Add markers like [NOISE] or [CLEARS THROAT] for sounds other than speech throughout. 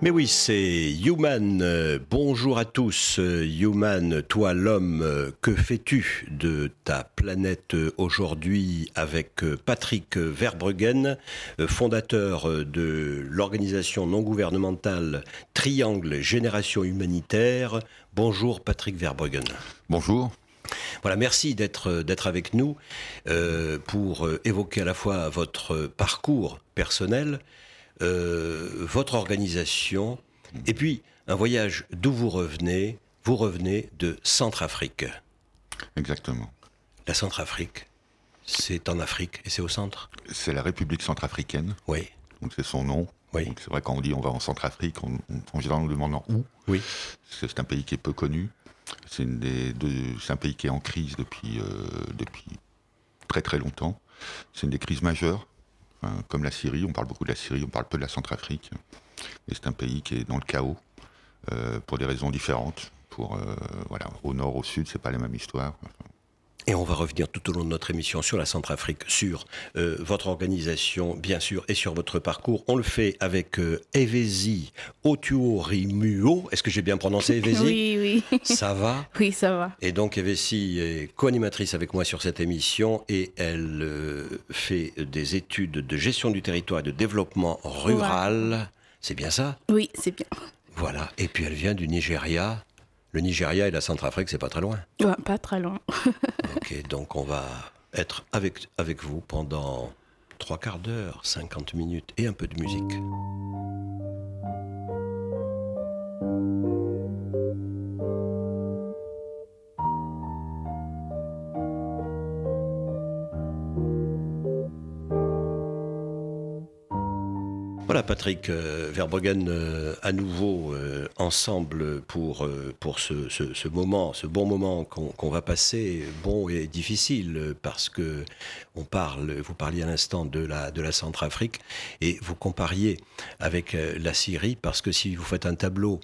Mais oui, c'est Human. Euh, bonjour à tous. Euh, Human, toi l'homme, euh, que fais-tu de ta planète aujourd'hui avec Patrick Verbruggen, fondateur de l'organisation non gouvernementale Triangle Génération Humanitaire. Bonjour Patrick Verbruggen. Bonjour. Voilà, merci d'être d'être avec nous pour évoquer à la fois votre parcours personnel, euh, votre organisation, et puis un voyage d'où vous revenez. Vous revenez de Centrafrique. Exactement. La Centrafrique, c'est en Afrique et c'est au centre? C'est la République centrafricaine. Oui. Donc c'est son nom. Oui. C'est vrai quand on dit on va en Centrafrique, on, en général on demande où. Oui. C'est un pays qui est peu connu. C'est un pays qui est en crise depuis, euh, depuis très très longtemps. C'est une des crises majeures comme la Syrie, on parle beaucoup de la Syrie, on parle peu de la Centrafrique. Et c'est un pays qui est dans le chaos, euh, pour des raisons différentes. Pour, euh, voilà, au nord, au sud, c'est pas la même histoire. Et on va revenir tout au long de notre émission sur la Centrafrique, sur euh, votre organisation, bien sûr, et sur votre parcours. On le fait avec euh, Evesi Otuorimuo. Est-ce que j'ai bien prononcé [LAUGHS] Evesi Oui, oui. Ça va [LAUGHS] Oui, ça va. Et donc Evesi est co-animatrice avec moi sur cette émission et elle euh, fait des études de gestion du territoire et de développement rural. C'est bien ça? Oui, c'est bien. Voilà. Et puis elle vient du Nigeria. Le Nigeria et la Centrafrique, c'est pas très loin. Ouais, pas très loin. [LAUGHS] ok, donc on va être avec, avec vous pendant trois quarts d'heure, 50 minutes et un peu de musique. Voilà Patrick euh, Verbruggen euh, à nouveau euh, ensemble pour, pour ce, ce, moment, ce bon moment qu'on va passer, bon et difficile parce que on parle, vous parliez à l'instant de la, de la Centrafrique et vous compariez avec la Syrie parce que si vous faites un tableau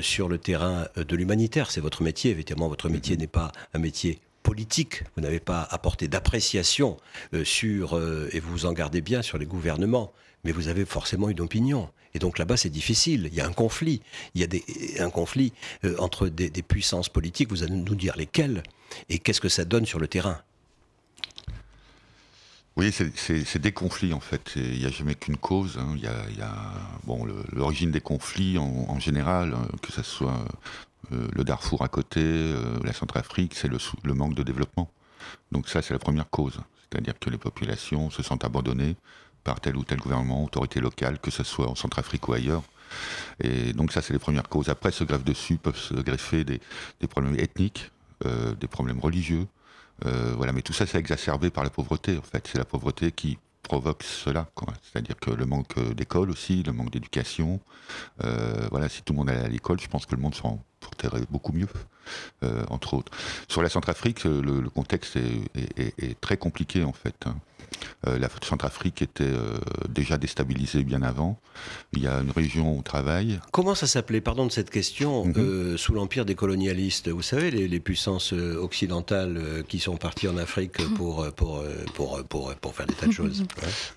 sur le terrain de l'humanitaire, c'est votre métier, évidemment votre métier n'est pas un métier politique, vous n'avez pas apporté d'appréciation sur, et vous vous en gardez bien, sur les gouvernements mais vous avez forcément une opinion. Et donc là-bas, c'est difficile. Il y a un conflit. Il y a un conflit euh, entre des, puissances politiques. Vous allez nous dire lesquelles et qu'est-ce que ça donne sur le terrain. Oui, c'est des conflits en fait. Il n'y a jamais qu'une cause. Hein. Il, y a, bon, l'origine des conflits en, général, hein, que ce soit euh, le Darfour à côté, euh, la Centrafrique, c'est le, le manque de développement. Donc ça, c'est la première cause. C'est-à-dire que les populations se sentent abandonnées, par tel ou tel gouvernement, autorité locale, que ce soit en Centrafrique ou ailleurs. Et donc ça, c'est les premières causes. Après, se greffe dessus, peuvent se greffer des, problèmes ethniques, euh, des problèmes religieux. Euh, voilà, mais tout ça, c'est exacerbé par la pauvreté, en fait. C'est la pauvreté qui provoque cela. C'est-à-dire que le manque d'école aussi, le manque d'éducation. Euh, voilà, si tout le monde allait à l'école, je pense que le monde s'en porterait beaucoup mieux, entre autres. Sur la Centrafrique, le, contexte est, très compliqué en fait. Hein. Euh, la Centrafrique était euh, déjà déstabilisée bien avant. Il y a une région au travail. Comment ça s'appelait, pardon de cette question, mhm. euh, sous l'empire des colonialistes? Vous savez, les, puissances occidentales qui sont parties en Afrique pour, pour, pour, pour, pour faire des tas de [LAUGHS] choses.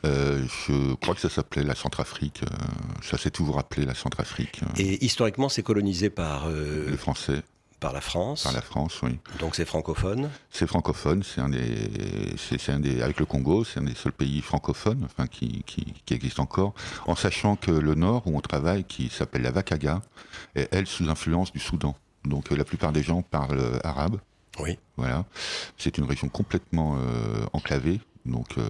je crois que ça s'appelait la Centrafrique. ça s'est toujours appelé la Centrafrique. Et historiquement, c'est colonisé par... les Français par la France. Par la France, oui. Donc c'est francophone. C'est francophone. C'est un des, c'est un des, avec le Congo, c'est un des seuls pays francophones, enfin qui, qui, qui existe encore. En sachant que le Nord où on travaille, qui s'appelle la Vakaga, est elle sous influence du Soudan. Donc la plupart des gens parlent euh, arabe. Oui. Voilà. C'est une région complètement euh, enclavée, donc euh,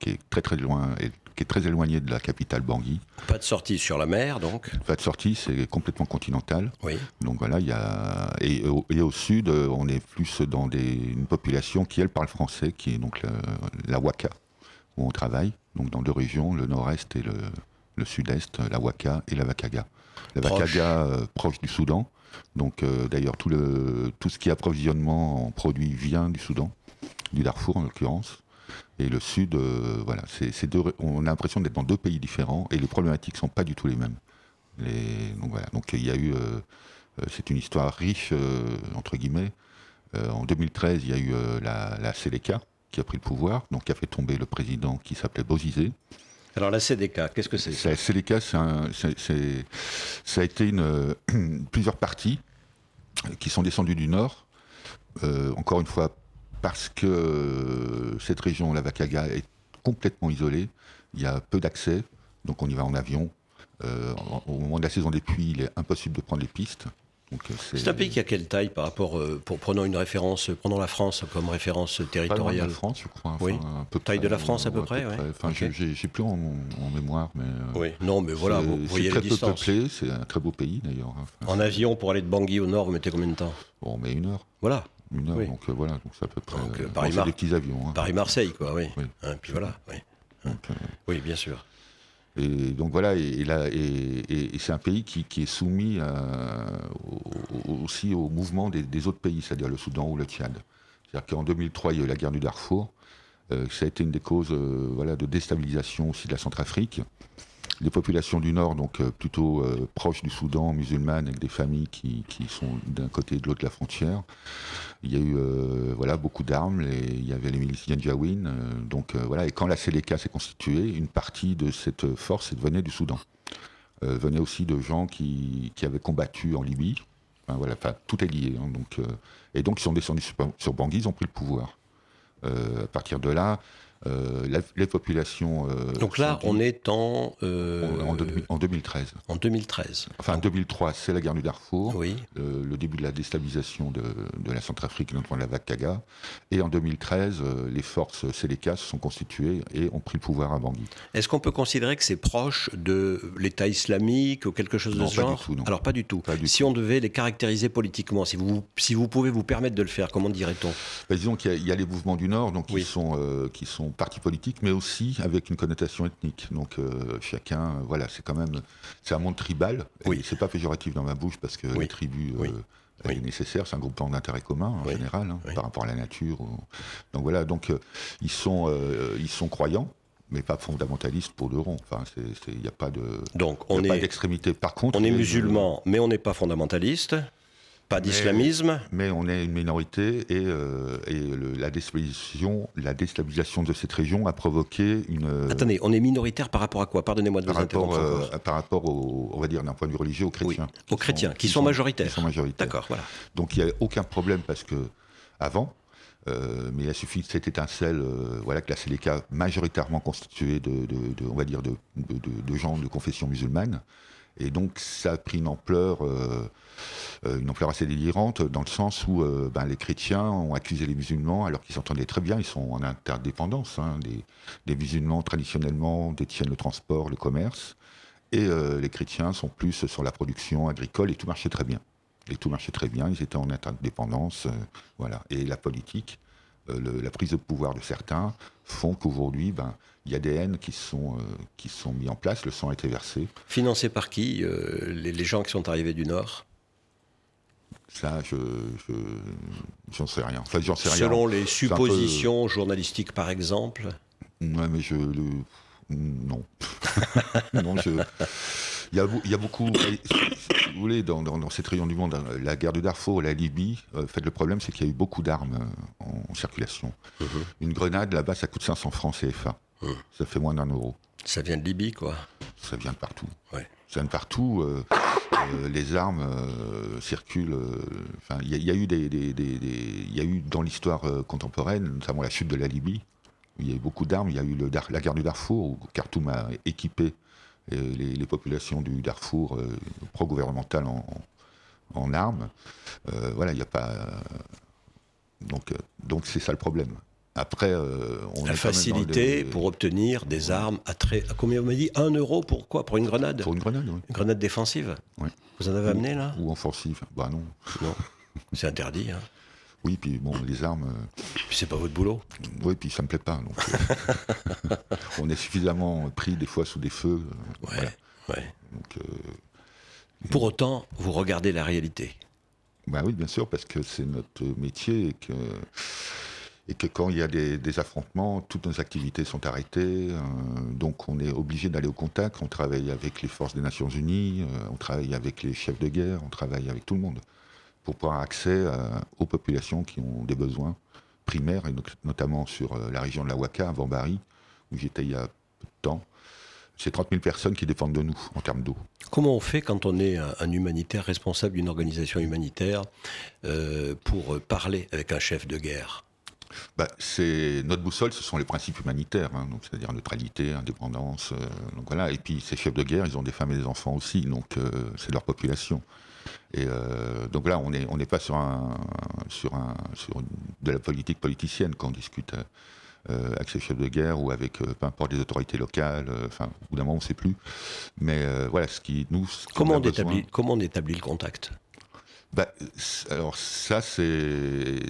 qui est très très loin et qui est très éloigné de la capitale Bangui. Pas de sortie sur la mer, donc Pas de sortie, c'est complètement continental. Oui. Donc voilà, il y a... Et, au sud, on est plus dans des... une population qui, elle, parle français, qui est donc la, Waka, où on travaille, donc dans deux régions, le nord-est et le, sud-est, la Waka et la Vakaga. La Vakaga, euh, proche du Soudan. Donc euh, d'ailleurs, tout, le, tout ce qui est approvisionnement en produits vient du Soudan, du Darfour en l'occurrence. Et le sud, euh, voilà, c'est deux, on a l'impression d'être dans deux pays différents et les problématiques sont pas du tout les mêmes. Les, donc voilà, donc il y a eu, euh, euh, c'est une histoire riche entre guillemets. en 2013, il y a eu la, la CDK qui a pris le pouvoir, donc qui a fait tomber le président qui s'appelait Bozizé. Alors la CDK, qu'est-ce que c'est La CDK, ça a été une, [CLEARS THROAT] plusieurs parties qui sont descendues du nord. encore une fois, parce que euh, cette région, la Vakaga, est complètement isolée. Il y a peu d'accès, donc on y va en avion. Euh, au moment de la saison des pluies, il est impossible de prendre les pistes. Euh, c'est un pays qui a quelle taille par rapport, pour prenons une référence, prenons la France comme référence territoriale. la France, je crois. oui. Un peu taille de la France à peu près. oui. Enfin, j'ai plus en, mémoire, mais. oui. Non, mais voilà, vous voyez les distances. C'est très peu peuplé, c'est un très beau pays d'ailleurs. Hein. en avion pour aller de Bangui au nord, vous mettez combien de temps? Bon, mais une heure. Voilà une heure, donc euh, voilà, donc c'est à peu près. Donc, euh, Paris, bon, des petits avions. Hein. Paris-Marseille, quoi, oui. oui. Hein, puis voilà, oui. Donc, euh, oui, bien sûr. Et donc voilà, et, et, et c'est un pays qui, qui est soumis à, au, aussi au mouvement des, des autres pays, c'est-à-dire le Soudan ou le Tchad. C'est-à-dire qu'en 2003, il y a eu la guerre du Darfour. Euh, ça a été une des causes euh, voilà, de déstabilisation aussi de la Centrafrique les populations du Nord, donc euh, plutôt euh, proches du Soudan, musulmanes, avec des familles qui, sont d'un côté et de l'autre de la frontière. Il y a eu euh, voilà, beaucoup d'armes, il y avait les miliciens Janjaweed, donc voilà, et quand la Seleka s'est constituée, une partie de cette force venait du Soudan. venait aussi de gens qui, avaient combattu en Libye. Voilà, tout est lié. Hein, donc, et donc ils sont descendus sur Bangui, ils ont pris le pouvoir. à partir de là, euh, les populations. Euh, Donc là, on est en, euh, en, en, 2013. En 2013. Enfin, en 2003, c'est la guerre du Darfour. Oui. le début de la déstabilisation de, de la Centrafrique, notamment la vague Kaga. Et en 2013, les forces Séléka se sont constituées et ont pris le pouvoir à Bangui. Est-ce qu'on peut considérer que c'est proche de l'État islamique ou quelque chose de ce genre du tout, Alors pas du tout. si on devait les caractériser politiquement, si vous, si vous pouvez vous permettre de le faire, comment dirait-on? Bah, Disons qu'il y, a les mouvements du Nord, donc qui sont qui sont partis politiques, mais aussi avec une connotation ethnique. Donc euh, chacun, euh, voilà, c'est quand même, c'est un monde tribal. Oui. C'est pas péjoratif dans ma bouche parce que les tribus euh, est nécessaire. C'est un groupement d'intérêt commun en général hein, par rapport à la nature. Donc voilà, donc ils sont ils sont croyants mais pas fondamentalistes pour le rond. Enfin, il n'y a pas de, donc on est, d'extrémité. Par contre, on est musulman, mais on n'est pas fondamentaliste. Pas d'islamisme mais, on est une minorité et, euh, et la, déstabilisation, la déstabilisation de cette région a provoqué une... Euh, Attendez, on est minoritaire par rapport à quoi? Pardonnez-moi de par vous rapport, euh, Par rapport, au, on va dire d'un point de vue religieux, aux chrétiens. Oui, aux chrétiens, qui, sont, majoritaires. Qui sont majoritaires. D'accord, voilà. Donc il n'y a aucun problème parce que avant, euh, mais il a suffi de cette étincelle, voilà, que la Séléka, majoritairement constituée de, de, de, on va dire, de, de, gens de confession musulmane, et donc ça a pris une ampleur, une ampleur assez délirante dans le sens où euh, ben, les chrétiens ont accusé les musulmans alors qu'ils s'entendaient très bien, ils sont en interdépendance. Hein, les, les, musulmans traditionnellement détiennent le transport, le commerce, et les chrétiens sont plus sur la production agricole et tout marchait très bien. Et tout marchait très bien, ils étaient en interdépendance, voilà. Et la politique euh, la prise de pouvoir de certains font qu'aujourd'hui, ben, il y a des haines qui sont, euh, mises en place, le sang a été versé. Financé par qui euh, les, gens qui sont arrivés du Nord? Ça, je, j'en sais rien. Enfin, j'en sais Selon les suppositions journalistiques, par exemple. Ouais, mais je le, non. [LAUGHS] non, je, il y a, il y a beaucoup, si vous voulez, dans, dans, dans, cette région du monde, hein, la guerre de Darfour, la Libye, euh, fait, le problème, c'est qu'il y a eu beaucoup d'armes euh, en, circulation. Mhm. Une grenade, là-bas, ça coûte 500 francs CFA. Mhm. Ça fait moins d'un euro. Ça vient de Libye, quoi. Ça vient de partout. Ouais. Ça de partout. Euh, euh les armes euh, circulent. Enfin, il y, a eu des, y a eu dans l'histoire contemporaine, notamment la chute de la Libye. Il y a eu beaucoup d'armes. Il y a eu la guerre du Darfour où Khartoum a équipé les, populations du Darfour pro-gouvernementales en, armes. Voilà, il n'y a pas. donc c'est ça le problème. Après, euh, on la facilité pour obtenir des armes à très. À combien vous m'avez dit Un euro pour quoi? Pour une grenade? Pour une grenade, oui. Une grenade défensive? Oui. Vous en avez amené là? Ou offensive Bah non. Non. C'est interdit. Hein. Oui, puis bon, les armes. Euh, puis c'est pas votre boulot. Oui, puis ça me plaît pas. Donc, euh, [LAUGHS] on est suffisamment pris des fois sous des feux. Euh, ouais. ouais. Donc, Pour autant, vous regardez la réalité. Bah oui, bien sûr, parce que c'est notre métier et que et que quand il y a des, affrontements, toutes nos activités sont arrêtées, euh, donc on est obligé d'aller au contact, on travaille avec les forces des Nations Unies, euh, on travaille avec les chefs de guerre, on travaille avec tout le monde, pour pouvoir accès aux populations qui ont des besoins primaires, et notamment sur euh, la région de la Waka, à Vambari, où j'étais il y a peu de temps. C'est 30 000 personnes qui dépendent de nous en termes d'eau. Comment on fait quand on est un, humanitaire responsable d'une organisation humanitaire pour parler avec un chef de guerre? Bah, c'est notre boussole, ce sont les principes humanitaires, hein, donc c'est-à-dire neutralité, indépendance, euh, donc voilà. Et puis ces chefs de guerre, ils ont des femmes et des enfants aussi, donc euh, c'est leur population. Et euh, donc là, on n'est on pas sur un sur un sur de la politique politicienne quand on discute avec ces chefs de guerre ou avec peu importe les autorités locales. Enfin, au bout d'un moment, on ne sait plus. Mais voilà, ce qui nous. comment on établit comment on établit le contact? Bah, alors ça, c'est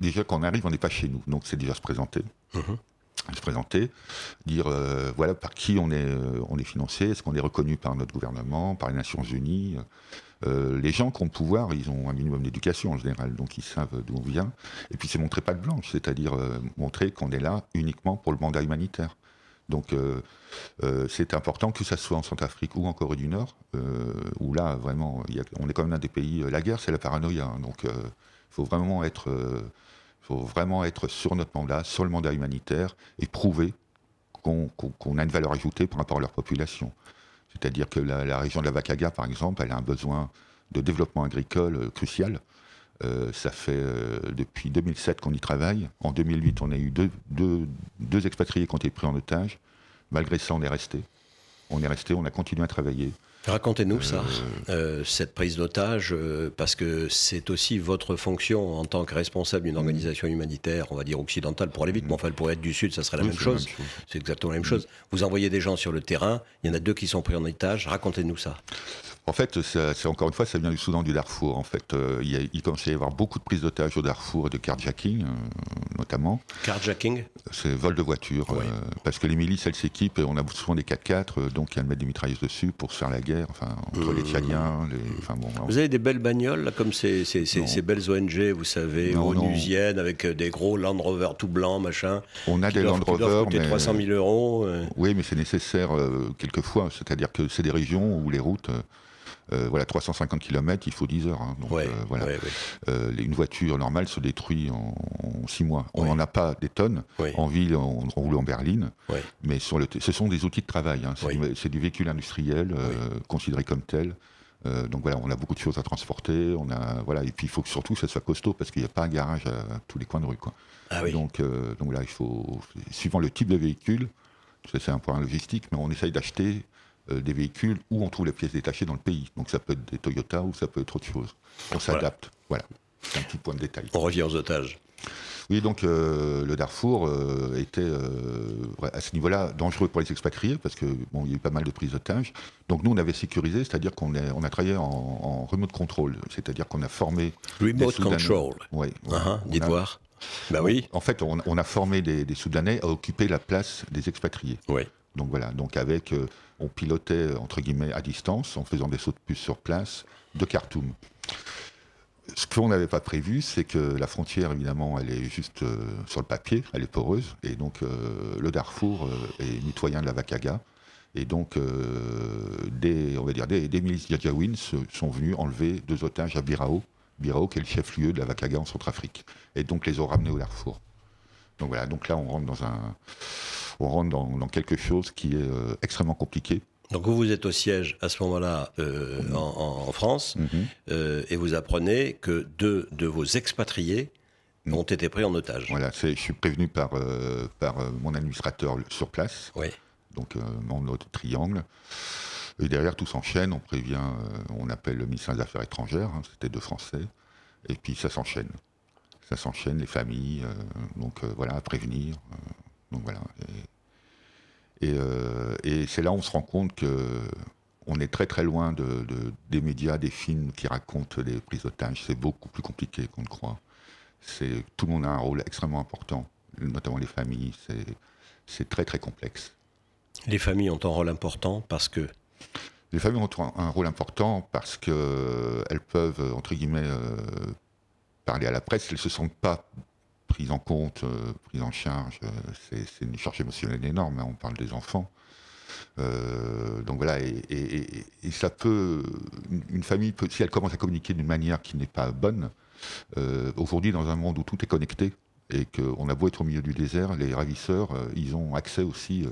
déjà quand on arrive, on n'est pas chez nous, donc c'est déjà se présenter. Mhm. Se présenter, dire euh, voilà par qui on est, euh, on est financé, est-ce qu'on est reconnu par notre gouvernement, par les Nations Unies. Euh, les gens qui ont le pouvoir, ils ont un minimum d'éducation en général, donc ils savent d'où on vient. Et puis c'est montrer pas de blanche, c'est-à-dire montrer qu'on est là uniquement pour le mandat humanitaire. Donc euh, euh, c'est important que ça soit en Centrafrique ou en Corée du Nord, euh, où là vraiment, on est quand même un des pays. La guerre, c'est la paranoïa, hein. donc il faut vraiment être, faut vraiment être sur notre mandat, sur le mandat humanitaire, et prouver qu'on a une valeur ajoutée par rapport à leur population. C'est-à-dire que la, région de la Vakaga, par exemple, elle a un besoin de développement agricole crucial. Euh, ça fait euh, depuis 2007 qu'on y travaille. En 2008, on a eu deux, deux, expatriés qui ont été pris en otage. Malgré ça, on est resté. On est resté, on a continué à travailler. Racontez-nous ça, euh, cette prise d'otage, parce que c'est aussi votre fonction en tant que responsable d'une organisation humanitaire, on va dire occidentale pour aller vite, mais enfin, pour être du Sud, ça serait la, même, chose. C'est exactement la même chose. Vous envoyez des gens sur le terrain, il y en a deux qui sont pris en otage, racontez-nous ça. En fait, c'est encore une fois, ça vient du Soudan du Darfour. En fait, euh, il, il, commence à y avoir beaucoup de prises d'otages au Darfour et de carjacking, euh, notamment. Carjacking C'est vol de voiture. Euh, parce que les milices, elles s'équipent, et on a souvent des 4x4, donc elles mettent des mitrailleuses dessus pour se faire la guerre, enfin, entre les Tchadiens. Les, enfin, bon, vous avez des belles bagnoles, là, comme ces, ces, ces, belles ONG, vous savez, onusiennes, avec des gros Land Rover tout blancs, machin. On a des Land Rover. mais... 300 000 euros. Oui, mais c'est nécessaire quelquefois. C'est-à-dire que c'est des régions où les routes. Euh, voilà, 350 km, il faut 10 heures. Hein. donc, euh, voilà. Euh, une voiture normale se détruit en, 6 mois. On n'en a pas des tonnes. En ville, on, roule en berline. Mais sur le ce sont des outils de travail. Hein. C'est du, véhicule industriel considéré comme tel. donc voilà, on a beaucoup de choses à transporter. On a voilà, et puis il faut que surtout que ça soit costaud parce qu'il n'y a pas un garage à, tous les coins de rue. Quoi. Ah donc donc là, il faut suivant le type de véhicule, c'est un point logistique, mais on essaye d'acheter des véhicules où on trouve les pièces détachées dans le pays. Donc ça peut être des Toyota ou ça peut être autre chose. On s'adapte. Voilà. C'est un petit point de détail. On revient aux otages. Oui, donc euh, le Darfour euh, était à ce niveau-là dangereux pour les expatriés parce que bon, il y a eu pas mal de prises d'otages. Donc nous, on avait sécurisé, c'est-à-dire qu'on on a travaillé en, remote control, c'est-à-dire qu'on a formé remote control. Oui. Uh-huh. Dites voir. Bah oui. En fait, on, a formé des, des Soudanais à occuper la place des expatriés. Oui. Donc voilà, donc avec, euh, on pilotait euh, entre guillemets à distance, en faisant des sauts de puce sur place, de Khartoum. Ce qu'on n'avait pas prévu, c'est que la frontière, évidemment, elle est juste euh, sur le papier, elle est poreuse, et donc le Darfour est mitoyen de la Vakaga, et donc des, on va dire, des, milices sont venus enlever deux otages à Birao, Birao qui est le chef-lieu de la Vakaga en Centrafrique, et donc les ont ramenés au Darfour. Donc voilà, donc là on rentre dans un, on rentre dans, quelque chose qui est euh, extrêmement compliqué. Donc vous, vous êtes au siège à ce moment-là euh, en, France mhm. euh, et vous apprenez que deux de vos expatriés mhm. ont été pris en otage. Voilà, je suis prévenu par, par mon administrateur sur place, oui. donc mon autre triangle. Et derrière, tout s'enchaîne, on prévient, on appelle le ministère des Affaires étrangères, hein, c'était deux Français, et puis ça s'enchaîne ça s'enchaîne, les familles, euh, donc euh, voilà, à prévenir. Euh, donc voilà. Et, c'est là où on se rend compte que on est très très loin de, des médias, des films qui racontent les prises d'otages. C'est beaucoup plus compliqué qu'on ne croit. C'est tout le monde a un rôle extrêmement important, notamment les familles. C'est très très complexe. Les familles ont un rôle important parce que les familles ont un rôle important parce que elles peuvent entre guillemets parler à la presse, elles se sentent pas prise en compte, prise en charge, c'est une charge émotionnelle énorme. Hein, on parle des enfants. donc voilà, et, ça peut, une famille, peut, si elle commence à communiquer d'une manière qui n'est pas bonne, aujourd'hui dans un monde où tout est connecté, et qu'on a beau être au milieu du désert, les ravisseurs, ils ont accès aussi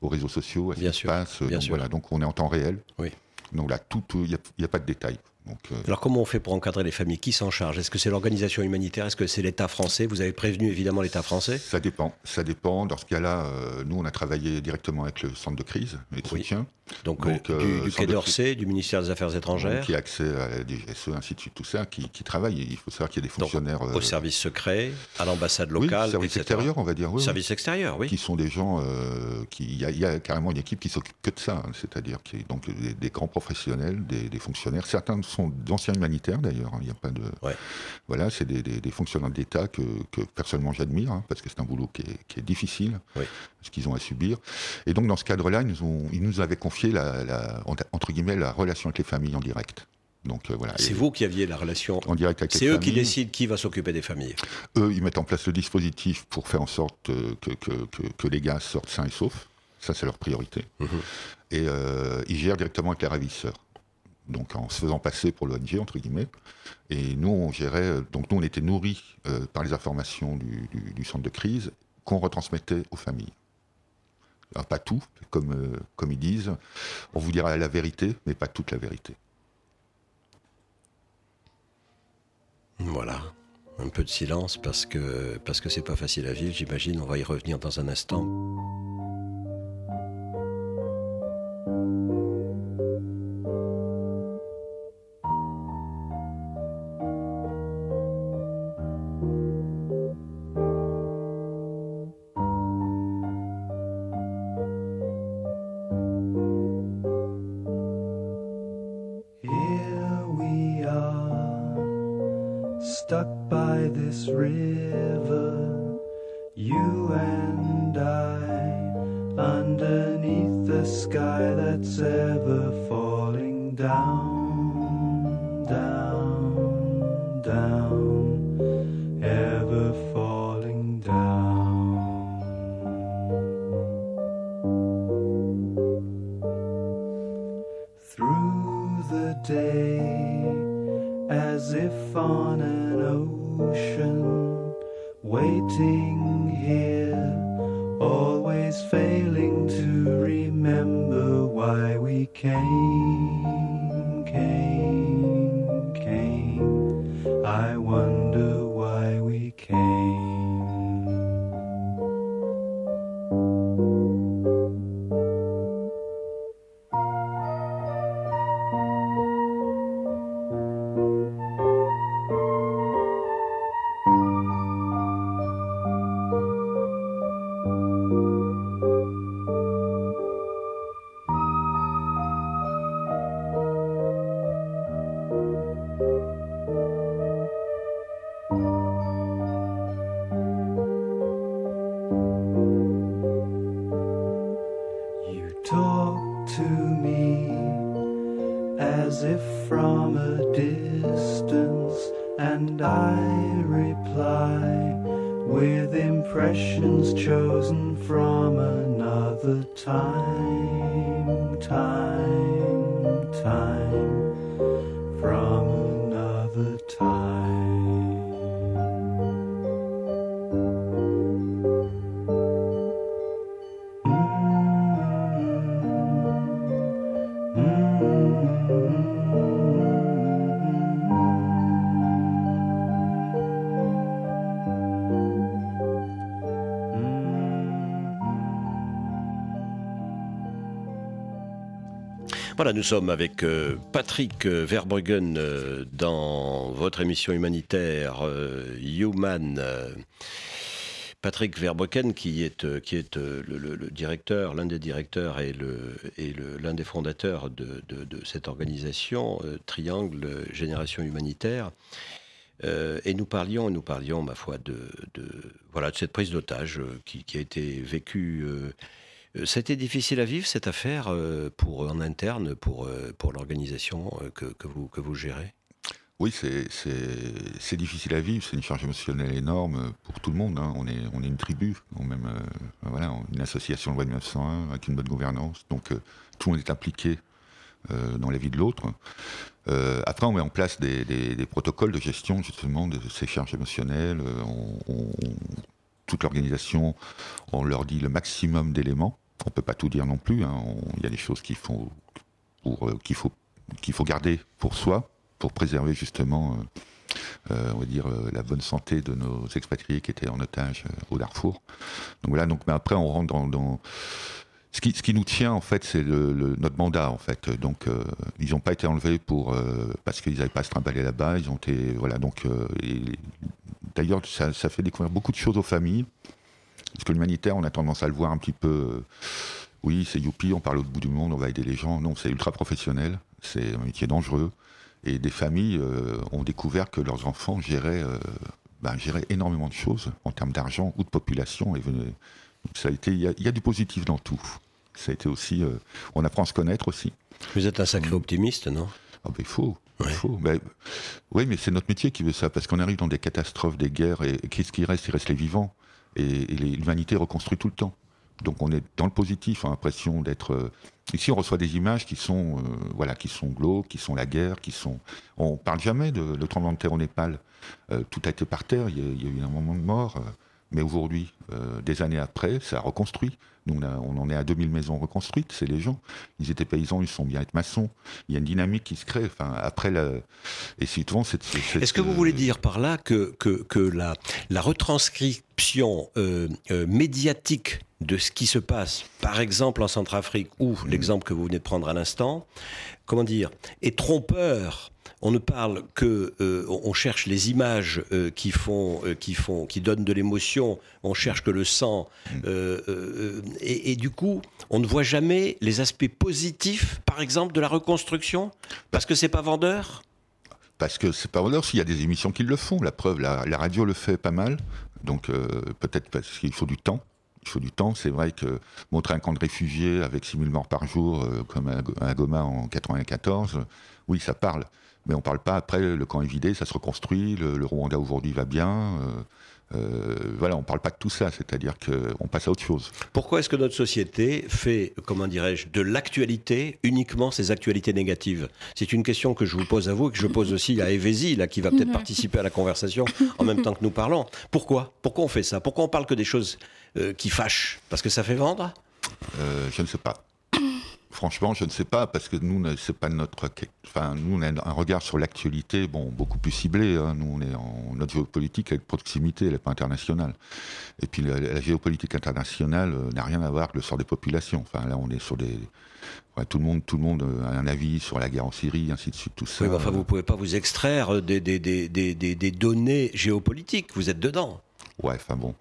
aux réseaux sociaux, à ce qui se passe. Donc, voilà, donc on est en temps réel. Oui. Donc là, il n'y a, pas de détails. Euh, Alors comment on fait pour encadrer les familles? Qui s'en charge? Est-ce que c'est l'organisation humanitaire? Est-ce que c'est l'État français? Vous avez prévenu évidemment l'État français? Ça dépend. Ça dépend. Dans ce cas-là, euh, nous on a travaillé directement avec le centre de crise et de soutien. Donc, euh, du, Quai d'Orsay, du ministère des Affaires étrangères? qui a accès à la DGSE, ainsi de suite, tout ça, qui, qui travaille. Il faut savoir qu'il y a des fonctionnaires. au service secret, à l'ambassade locale. Oui, service extérieur, on va dire. Oui, service extérieur, oui. Qui sont des gens. qui Il y, a carrément une équipe qui s'occupe que de ça. Hein, c'est-à-dire qui donc des, grands professionnels, des, des fonctionnaires. Certains sont d'anciens humanitaires d'ailleurs. Hein, il n'y a pas de. Voilà, c'est des, fonctionnaires d'État que, personnellement j'admire, hein, parce que c'est un boulot qui est, difficile, ce qu'ils ont à subir. Et donc dans ce cadre-là, ils nous, ont, ils nous avaient confié la, entre guillemets la relation avec les familles en direct. Donc euh, voilà. C'est vous qui aviez la relation en direct avec C'est eux qui décident qui va s'occuper des familles. Eux, ils mettent en place le dispositif pour faire en sorte euh, que, que, les gars sortent sains et saufs. Ça, c'est leur priorité. Mhm. Et euh, ils gèrent directement avec les ravisseurs donc en se faisant passer pour l'ONG, entre guillemets. Et nous, on gérait, euh, donc nous, on était nourris euh, par les informations du, centre de crise qu'on retransmettait aux familles. Alors, pas tout, comme, euh, comme ils disent. On vous dira la vérité, mais pas toute la vérité. Voilà. Un peu de silence parce que parce que c'est pas facile à vivre, j'imagine. On va y revenir dans un instant. Voilà, nous sommes avec euh, Patrick euh, Verbruggen euh, dans votre émission humanitaire Human. Patrick Verbruggen, qui est, qui est le, directeur, l'un des directeurs et, le, et l'un des fondateurs de, cette organisation, Triangle Génération Humanitaire. et nous parlions, nous parlions, ma foi, de, voilà, de cette prise d'otage qui, a été vécue c'était difficile à vivre cette affaire euh, pour en interne pour euh, pour l'organisation que, que, vous que vous gérez? Oui, c'est difficile à vivre, c'est une charge émotionnelle énorme pour tout le monde. Hein. On, est, on est une tribu, même euh, voilà, une association de loi de 1901 avec une bonne gouvernance. Donc euh, tout le monde est impliqué euh, dans la vie de l'autre. après, on met en place des, des, protocoles de gestion justement de ces charges émotionnelles. On, toute l'organisation, on leur dit le maximum d'éléments. On peut pas tout dire non plus. Hein. Il y a des choses qu'il faut, qu'il faut, qu'il faut garder pour soi pour préserver justement, euh, euh, on va dire, euh, la bonne santé de nos expatriés qui étaient en otage au Darfour. Donc voilà, donc, mais après on rentre dans, ce qui, nous tient en fait, c'est notre mandat en fait. Donc, ils n'ont pas été enlevés pour parce qu'ils n'avaient pas se trimballer là-bas. Ils ont été voilà donc. D'ailleurs, ça, fait découvrir beaucoup de choses aux familles. Parce que l'humanitaire, on a tendance à le voir un petit peu. oui, c'est youpi, on parle au bout du monde, on va aider les gens. Non, c'est ultra professionnel. C'est un métier dangereux. Et des familles euh, ont découvert que leurs enfants géraient, euh, ben, géraient énormément de choses en termes d'argent ou de population. Et, ça a été, il y, a du positif dans tout. Ça a été aussi, euh, on apprend à se connaître aussi. Vous êtes un sacré optimiste, non? Ah ben, il faut. Ben, oui, mais c'est notre métier qui veut ça, parce qu'on arrive dans des catastrophes, des guerres, et qu'est-ce qui reste? Il reste les vivants. Et, et l'humanité reconstruit tout le temps. Donc on est dans le positif, on a l'impression d'être. Euh, ici, on reçoit des images qui sont, euh, voilà, qui sont glauques, qui sont la guerre, qui sont. On parle jamais de le tremblement de terre au Népal. Euh, tout a été par terre. Il y a, eu un moment de mort. Mais aujourd'hui, des années après, ça a reconstruit. Nous, on, en est à 2000 maisons reconstruites. C'est les gens. Ils étaient paysans, ils sont bien être maçons. Il y a une dynamique qui se crée. Enfin, après, la... et souvent, c'est. Est-ce que vous voulez dire par là que que, que la la retranscription médiatique de ce qui se passe, par exemple en Centrafrique, ou l'exemple que vous venez de prendre à l'instant, comment dire, est trompeur. On ne parle que, euh, on cherche les images euh, qui font, euh, qui font, qui donnent de l'émotion. On cherche que le sang, et, et, du coup, on ne voit jamais les aspects positifs, par exemple, de la reconstruction, parce que c'est pas vendeur? Parce que c'est pas vendeur. S'il y a des émissions qui le font, la preuve, la, la radio le fait pas mal. Donc peut-être parce qu'il faut du temps il faut du temps. C'est vrai que montrer un camp de réfugiés avec 6000 morts par jour, euh, comme à, Goma en 94, oui, ça parle. Mais on parle pas après, le camp est vidé, ça se reconstruit, le, Rwanda aujourd'hui va bien. Euh, euh, voilà, on parle pas de tout ça, c'est-à-dire qu'on passe à autre chose. Pourquoi est-ce que notre société fait, comment dirais-je, de l'actualité uniquement ces actualités négatives? C'est une question que je vous pose à vous et que je pose aussi à Evesi, là, qui va peut-être participer à la conversation en même temps que nous parlons. Pourquoi? Pourquoi on fait ça? Pourquoi on parle que des choses euh, qui fâchent? Parce que ça fait vendre? Euh, Je ne sais pas. Franchement, je ne sais pas, parce que nous, c'est pas notre. Enfin, nous, on a un regard sur l'actualité, bon, beaucoup plus ciblé. Hein. Nous, on est en notre géopolitique, avec proximité, elle n'est pas internationale. Et puis, la, géopolitique internationale euh, n'a rien à voir avec le sort des populations. Enfin, on est sur des. tout le monde, tout le monde a un avis sur la guerre en Syrie, ainsi de suite, tout ça. Oui, enfin, vous pouvez pas vous extraire des, des données géopolitiques. Vous êtes dedans. Ouais, enfin bon.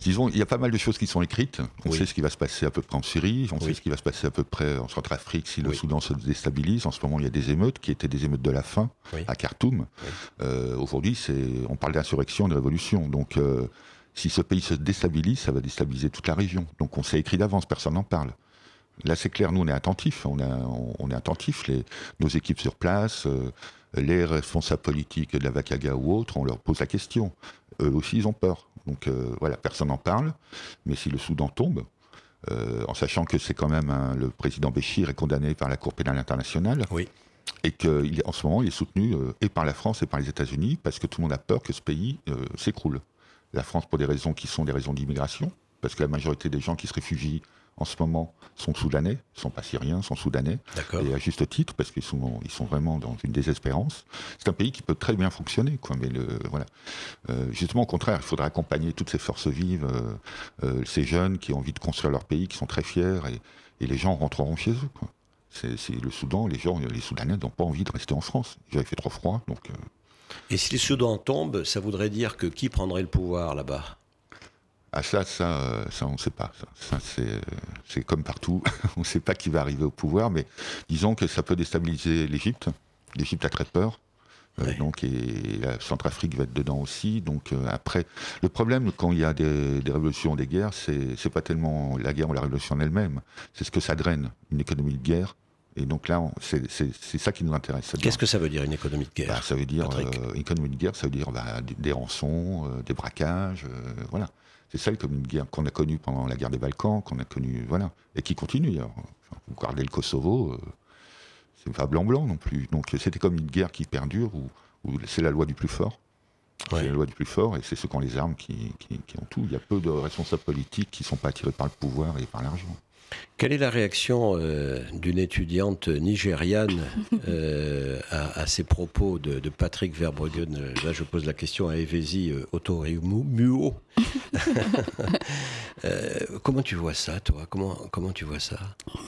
Disons, il y a pas mal de choses qui sont écrites. On sait ce qui va se passer à peu près en Syrie, on sait ce qui va se passer à peu près en Centrafrique si le Soudan se déstabilise. En ce moment, il y a des émeutes qui étaient des émeutes de la faim à Khartoum. Euh, Aujourd'hui, c'est, on parle d'insurrection, de révolution. Donc, euh, si ce pays se déstabilise, ça va déstabiliser toute la région. Donc, on s'est écrit d'avance, personne n'en parle. Là, c'est clair, nous, on est attentifs. On, a, on, est attentifs. Les, nos équipes sur place, euh, les responsables politiques de la Vakaga ou autres, on leur pose la question. Eux aussi, ils ont peur. Donc euh, voilà, personne n'en parle. Mais si le Soudan tombe, euh, en sachant que c'est quand même le président Béchir est condamné par la Cour pénale internationale. Oui. Et qu'en ce moment, il est soutenu euh, et par la France et par les États-Unis parce que tout le monde a peur que ce pays s'écroule. La France pour des raisons qui sont des raisons d'immigration, parce que la majorité des gens qui se réfugient en ce moment sont soudanais, sont pas syriens, sont soudanais, et à juste titre parce qu'ils sont ils sont vraiment dans une désespérance. C'est un pays qui peut très bien fonctionner, quoi. Mais le voilà, euh, justement au contraire, il faudrait accompagner toutes ces forces vives, euh, euh, ces jeunes qui ont envie de construire leur pays, qui sont très fiers, et, et les gens rentreront chez eux. Quoi. C'est, le Soudan, les gens, les Soudanais n'ont pas envie de rester en France. J'avais fait trop froid, donc. Et si le Soudan tombe, ça voudrait dire que qui prendrait le pouvoir là-bas? Ah ça, ça, euh, ça on ne sait pas. Ça, c'est comme partout. [LAUGHS] on ne sait pas qui va arriver au pouvoir, mais disons que ça peut déstabiliser l'Égypte. L'Égypte a très peur. Euh, donc et la Centrafrique va être dedans aussi. Donc euh, après, le problème quand il y a des, des révolutions, des guerres, c'est pas tellement la guerre ou la révolution en elle-même, c'est ce que ça draine. Une économie de guerre, Et donc là, c'est ça qui nous intéresse. Qu'est-ce que ça veut dire une économie de guerre bah, Ça veut dire euh, économie de guerre, ça veut dire bah, des, des rançons, euh, des braquages, euh, voilà. C'est ça l'économie de guerre qu'on a connue pendant la guerre des Balkans, qu'on a connue, voilà, et qui continue. Enfin, vous regardez le Kosovo, euh, c'est pas blanc-blanc non plus. Donc cette économie de guerre qui perdure, où, où c'est la loi du plus fort. Ouais. C'est la loi du plus fort, et c'est ceux qui ont les armes qui, qui- qui ont tout. Il y a peu de responsables politiques qui sont pas attirés par le pouvoir et par l'argent. Quelle est la réaction euh, d'une étudiante nigériane euh, à, ces propos de, Patrick Verbruggen Là, je pose la question à Evezi euh, Otorimuo. [LAUGHS] Euh, comment tu vois ça, toi? Comment, comment tu vois ça?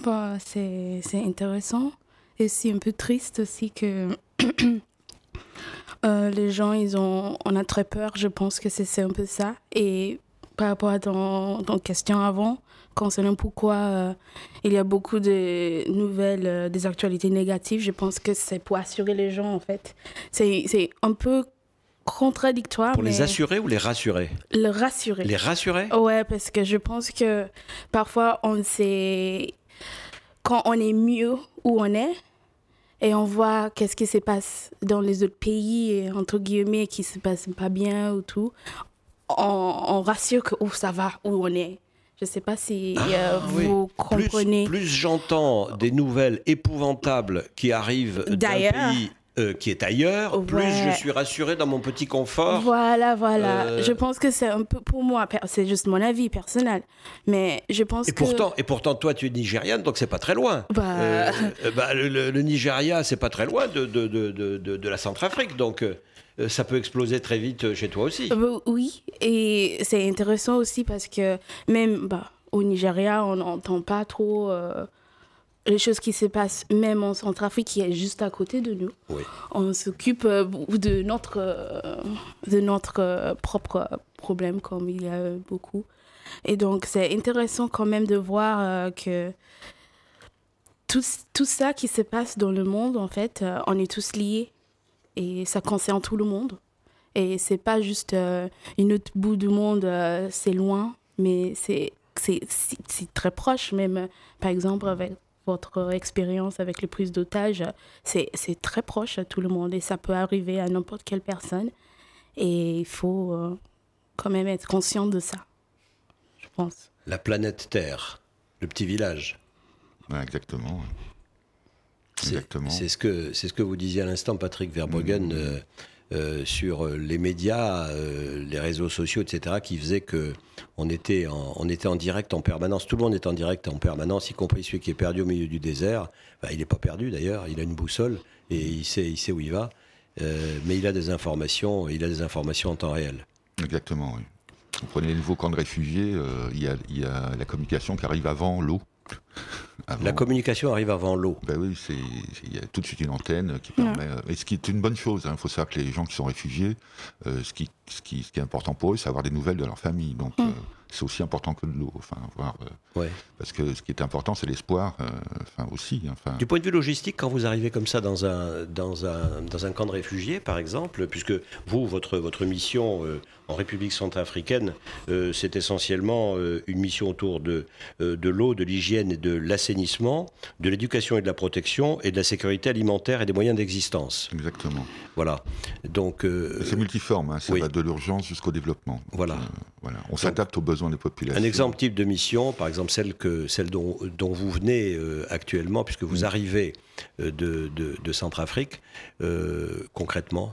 Bah, c'est intéressant et c'est un peu triste aussi que [COUGHS] les gens, ils ont, on a très peur. Je pense que c'est c'est un peu ça. Et par rapport à ton, ton question avant, concernant pourquoi euh, il y a beaucoup de nouvelles, euh, des actualités négatives, je pense que c'est pour assurer les gens, en fait. C'est un peu contradictoire, Pour les assurer ou les rassurer? Le rassurer. Les rassurer? Ouais, parce que je pense que parfois on sait quand on est mieux où on est et on voit qu'est-ce qui se passe dans les autres pays entre guillemets qui se passe pas bien ou tout, on, on rassure que oh, ça va où on est. Je sais pas si euh, Ah, oui. vous comprenez. Plus, plus j'entends des nouvelles épouvantables qui arrivent d'un pays euh, qui est ailleurs, plus Ouais. je suis rassuré dans mon petit confort. Voilà, voilà. Euh, Je pense que c'est un peu pour moi, c'est juste mon avis personnel, mais je pense Et que pourtant, et pourtant, toi, tu es nigériane, donc c'est pas très loin. Bah. Euh, bah, le, le- Nigeria, c'est pas très loin de, de, de, de, de- la Centrafrique, donc ça peut exploser très vite chez toi aussi. Oui, et c'est intéressant aussi parce que même bah, au Nigeria, on n'entend pas trop euh, les choses qui se passent, même en Centrafrique, qui est juste à côté de nous. Oui. On s'occupe euh, de notre, euh, de notre euh, propre problème, comme il y a beaucoup. Et donc, c'est intéressant quand même de voir que tout, tout ça qui se passe dans le monde, en fait, on est tous liés. Et ça concerne tout le monde. Et c'est pas juste une autre bout du monde, c'est loin, mais c'est très proche même. Par exemple, avec votre expérience avec les prises d'otages, c'est c'est très proche à tout le monde et ça peut arriver à n'importe quelle personne. Et il faut euh, quand même être conscient de ça, je pense. La planète Terre, le petit village. Ouais, exactement. C'est Exactement. c'est ce, que- c'est ce que vous disiez à l'instant, Patrick Verbruggen, euh, euh, sur euh, les médias, euh, les réseaux sociaux, etc., qui faisaient que on était, en, on était en direct en permanence. Tout le monde est en direct en permanence, y compris celui qui est perdu au milieu du désert. Il n'est pas perdu d'ailleurs, il a une boussole et il sait, il sait où il va. Mais il a des informations, il a des informations en temps réel. Exactement, oui. Vous prenez les nouveaux camps de réfugiés, il y a la communication qui arrive avant l'eau. Avant- La communication arrive avant l'eau. Ben oui, c'est il y a tout de suite une antenne qui permet. euh, Et ce qui est une bonne chose. Il faut savoir que les gens qui sont réfugiés, euh, ce, qui, ce, qui, ce qui est important pour eux, c'est avoir des nouvelles de leur famille. Donc euh, c'est aussi important que de l'eau. Enfin, voir, euh, Ouais. parce que ce qui est important, c'est l'espoir. euh, enfin aussi. Enfin, Du point de vue logistique, quand vous arrivez comme ça dans un, dans un, dans un camp de réfugiés, par exemple, puisque vous, votre, votre mission euh, en République centrafricaine, euh, c'est essentiellement euh, une mission autour de, euh, de l'eau, de l'hygiène et de l'assainissement, de l'éducation et de la protection, et de la sécurité alimentaire et des moyens d'existence. exactement. Voilà. Donc, c'est multiforme. hein, ça oui. va de l'urgence jusqu'au développement. Voilà. voilà. On s'adapte aux besoins des populations. Un exemple type de mission, par exemple celle, que, celle dont, dont vous venez actuellement, puisque vous arrivez euh, de, de, de Centrafrique, concrètement,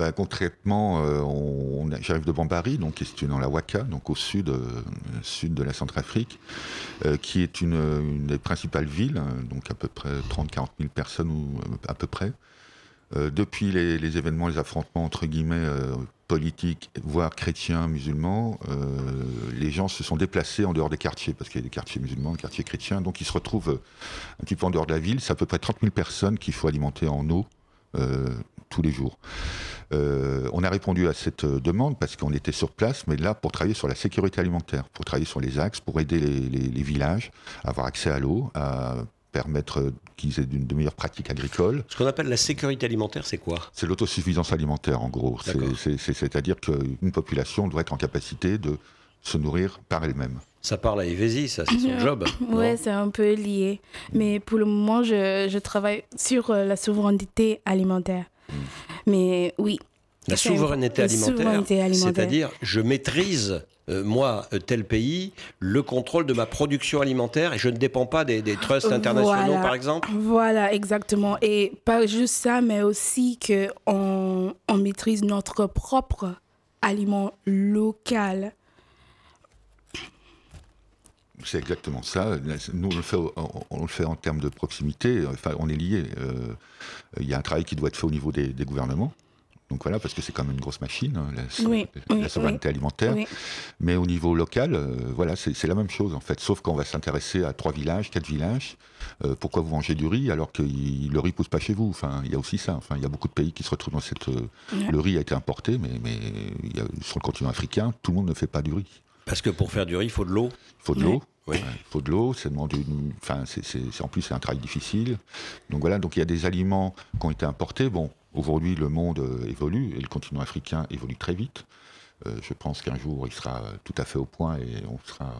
Bah, concrètement, euh, j'arrive de Bambari, donc qui est situé dans la Waka, donc au sud, euh, sud de la Centrafrique, euh, qui est une, des principales villes, hein, donc à peu près 30-40 000 personnes ou à peu près. Depuis les, événements, les affrontements entre guillemets politiques, voire chrétiens, musulmans, les gens se sont déplacés en dehors des quartiers, parce qu'il y a des quartiers musulmans, des quartiers chrétiens, donc ils se retrouvent un petit peu en dehors de la ville. C'est à peu près 30 000 personnes qu'il faut alimenter en eau tous les jours. Euh, on a répondu à cette euh, demande parce qu'on était sur place, mais là pour travailler sur la sécurité alimentaire, pour travailler sur les axes, pour aider les, les- les villages à avoir accès à l'eau, à permettre qu'ils aient une de meilleures pratiques agricoles. ce qu'on appelle la sécurité alimentaire, c'est quoi? C'est l'autosuffisance alimentaire en gros. C'est-à-dire qu'une population doit être en capacité de se nourrir par elle-même. Ça parle à Evesi, ça, c'est son [LAUGHS] job. Oui, c'est un peu lié. Mais pour le moment, je, je travaille sur euh, la souveraineté alimentaire. Hmm. Mais oui. La souveraineté alimentaire, c'est-à-dire je maîtrise euh, moi, euh, tel pays, le contrôle de ma production alimentaire et je ne dépends pas des, trusts internationaux, par exemple Voilà, exactement. Et pas juste ça, mais aussi qu'on on maîtrise notre propre aliment local. C'est exactement ça. Nous, on le, fait, on le fait en termes de proximité. Enfin, on est lié. Euh, il y a un travail qui doit être fait au niveau des, gouvernements. Donc voilà, parce que c'est quand même une grosse machine, hein, la, souveraineté alimentaire. Mais au niveau local, euh, voilà, c'est la même chose en fait. Sauf qu'on va s'intéresser à trois villages, quatre villages. Euh, pourquoi vous mangez du riz alors que le riz pousse pas chez vous? Enfin, il y a aussi ça. Enfin, il y a beaucoup de pays qui se retrouvent dans cette. Le riz a été importé, mais, mais sur le continent africain, tout le monde ne fait pas du riz. Parce que pour faire du riz, il faut de l'eau. Il faut de l'eau. Il faut de l'eau. C'est enfin, c'est en plus c'est un travail difficile. Donc voilà. Donc il y a des aliments qui ont été importés. Bon, aujourd'hui le monde euh, évolue et le continent africain évolue très vite. Euh, je pense qu'un jour il sera tout à fait au point et on sera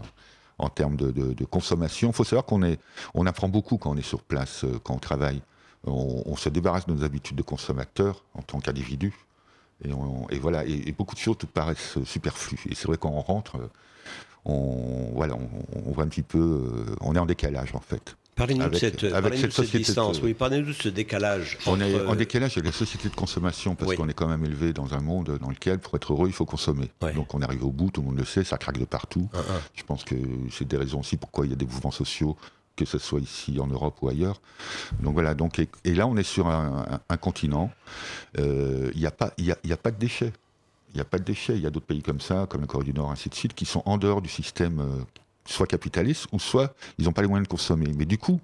en termes de, consommation. Il faut savoir qu'on est, on apprend beaucoup quand on est sur place, euh, quand on travaille. On, on se débarrasse de nos habitudes de consommateurs en tant qu'individu. Et, voilà, et, beaucoup de choses paraissent superflues. Et c'est vrai quand on rentre, on, voilà, on, voit un petit peu, euh, on est en décalage en fait. Parlez-nous de cette, avec cette, société distance, oui, parlez-nous de ce décalage. On est en décalage avec la société de consommation parce qu'on est quand même élevé dans un monde dans lequel, pour être heureux, il faut consommer. Donc on arrive au bout, tout le monde le sait, ça craque de partout. Ah, ah. Je pense que c'est des raisons aussi pourquoi il y a des mouvements sociaux que ce soit ici en Europe ou ailleurs. Donc voilà, donc, et, là on est sur un, continent, euh, il n'y a, pas, a pas de déchets. Il n'y a pas de déchets. Il y a d'autres pays comme ça, comme la Corée du Nord, ainsi de suite, qui sont en dehors du système, euh, soit capitaliste, ou soit ils n'ont pas les moyens de consommer. Mais du coup,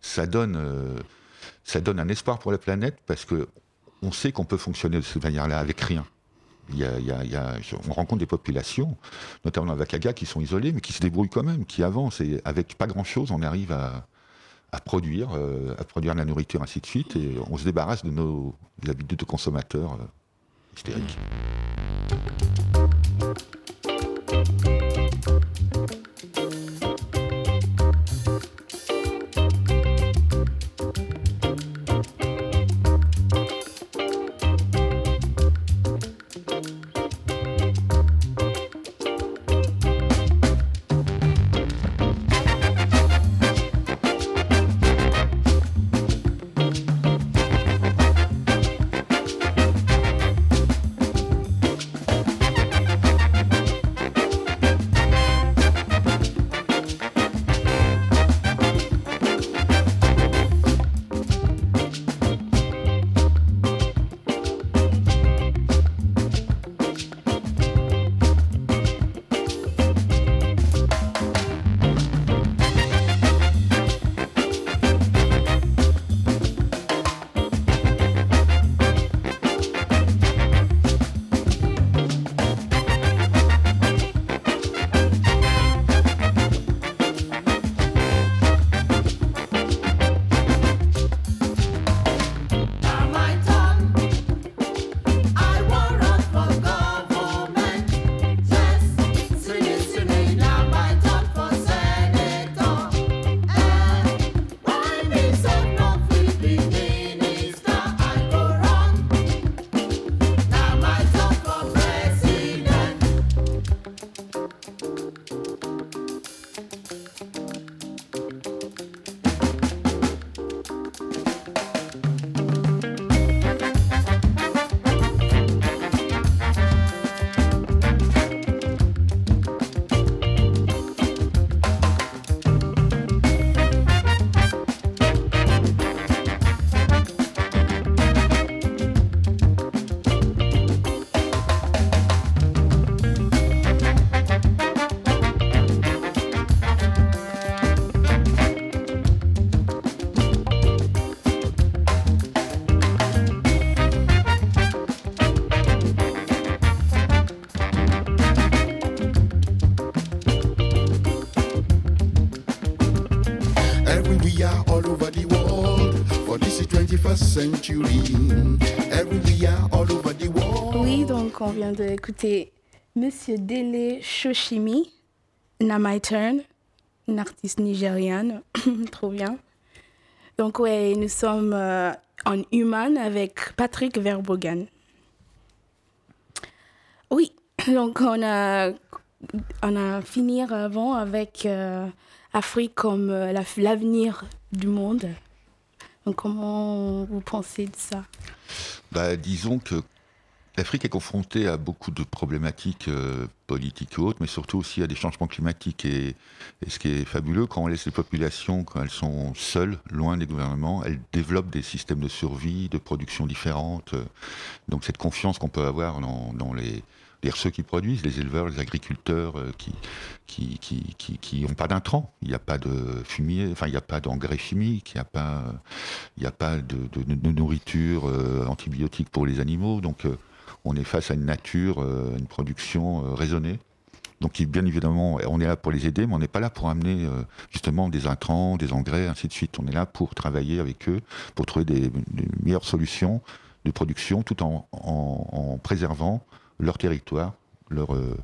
ça donne, euh, ça donne un espoir pour la planète parce que on sait qu'on peut fonctionner de cette manière-là avec rien. On rencontre des populations, notamment dans la qui sont isolées, mais qui se débrouillent quand même, qui avancent. Et avec pas grand-chose, on arrive à, produire, euh, à produire de la nourriture, ainsi de suite. Et on se débarrasse de nos habitudes de consommateurs euh, hystériques. Oui, donc on vient d'écouter Monsieur Dele Shoshimi Namai Turn, une artiste nigériane. [COUGHS] Trop bien. Donc, ouais, nous sommes euh, en human avec Patrick Verbogan. Oui, [COUGHS] donc on a, on a fini avant avec euh, Afrique comme euh, la- l'avenir du monde. Donc, comment vous pensez de ça? Bah, disons que l'Afrique est confrontée à beaucoup de problématiques euh, politiques et autres, mais surtout aussi à des changements climatiques. Et, ce qui est fabuleux, quand on laisse les populations, quand elles sont seules, loin des gouvernements, elles développent des systèmes de survie, de production différentes. Euh, Donc cette confiance qu'on peut avoir dans les, les ceux qui produisent, les éleveurs, les agriculteurs euh, qui qui qui qui, ont pas d'intrants, il n'y a pas de fumier, enfin il n'y a pas d'engrais chimiques, il n'y a pas il a pas de, nourriture euh, antibiotique pour les animaux, donc euh, on est face à une nature, une production raisonnée. Donc bien évidemment, on est là pour les aider, mais on n'est pas là pour amener justement des intrants, des engrais, ainsi de suite. On est là pour travailler avec eux, pour trouver des, meilleures solutions de production, tout en- en préservant leur territoire, leur, euh,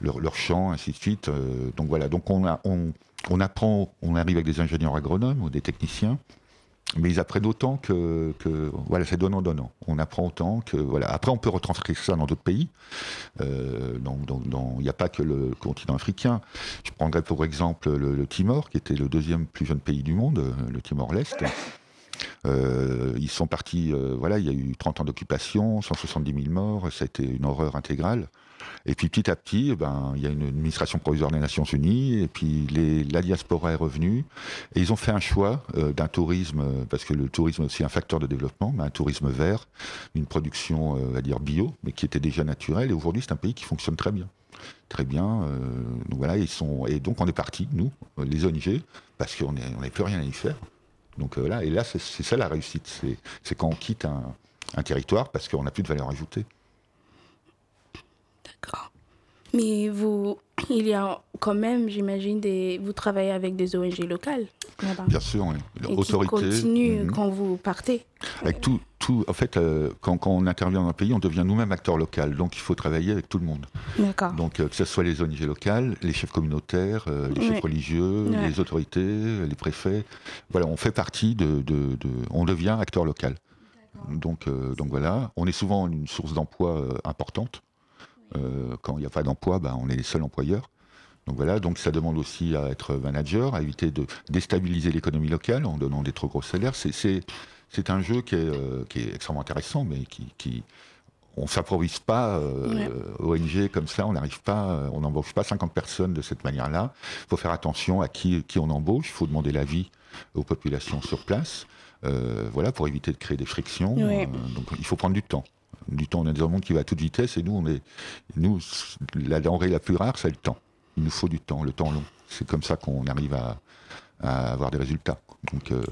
leur, leur champ, ainsi de suite. Euh, donc voilà, donc on, a, on, on apprend, on arrive avec des ingénieurs agronomes ou des techniciens, mais ils apprennent autant que, que voilà, c'est donnant-donnant. On apprend autant que voilà. Après, on peut retranscrire ça dans d'autres pays. Euh, il n'y a pas que le continent africain. Je prendrais pour exemple le, le Timor, qui était le deuxième plus jeune pays du monde, le Timor-Leste. Euh, ils sont partis, euh, voilà, il y a eu 30 ans d'occupation, 170 000 morts, ça a été une horreur intégrale. Et puis petit à petit, eh ben, il y a une administration provisoire des Nations Unies, et puis les, la diaspora est revenue, et ils ont fait un choix euh, d'un tourisme, euh, parce que le tourisme est aussi un facteur de développement, mais un tourisme vert, une production, euh, on va dire, bio, mais qui était déjà naturelle, et aujourd'hui c'est un pays qui fonctionne très bien. Très bien, euh, donc voilà, ils sont, et donc on est partis, nous, euh, les ONG, parce qu'on n'avait on n'avait plus rien à y faire. Donc euh, là, et là, c'est ça la réussite, c'est quand on quitte un, territoire parce qu'on n'a plus de valeur ajoutée. D'accord. Mais vous, il y a quand même, j'imagine, vous travaillez avec des ONG locales là-bas. Bien sûr, oui. Et qui autorité. continuent mhm. quand vous partez. Avec tout, tout, en fait, euh, quand, quand on intervient dans un pays, on devient nous-mêmes acteur local. Donc il faut travailler avec tout le monde. D'accord. Donc euh, que ce soit les ONG locales, les chefs communautaires, euh, les chefs religieux, les autorités, les préfets. Voilà, on fait partie de, de- de- on devient acteur local. Donc, donc voilà, on est souvent une source d'emploi importante. Euh, quand il n'y a pas d'emploi, bah, on est les seuls employeurs. Donc voilà, donc ça demande aussi à être manager, à éviter de déstabiliser l'économie locale en donnant des trop gros salaires. C'est- C'est c'est un jeu qui est, euh, qui est extrêmement intéressant, mais qui, qui on s'improvise pas euh, ONG comme ça, on n'arrive pas, on n'embauche pas 50 personnes de cette manière-là. Il faut faire attention à qui, qui on embauche, il faut demander l'avis aux populations sur place, euh, voilà, pour éviter de créer des frictions. Ouais. Euh, donc il faut prendre du temps. Du temps, on est dans un monde qui va à toute vitesse et nous, on est, nous, la denrée la plus rare, c'est le temps. Il nous faut du temps, le temps long. C'est comme ça qu'on arrive à, à avoir des résultats. Donc euh,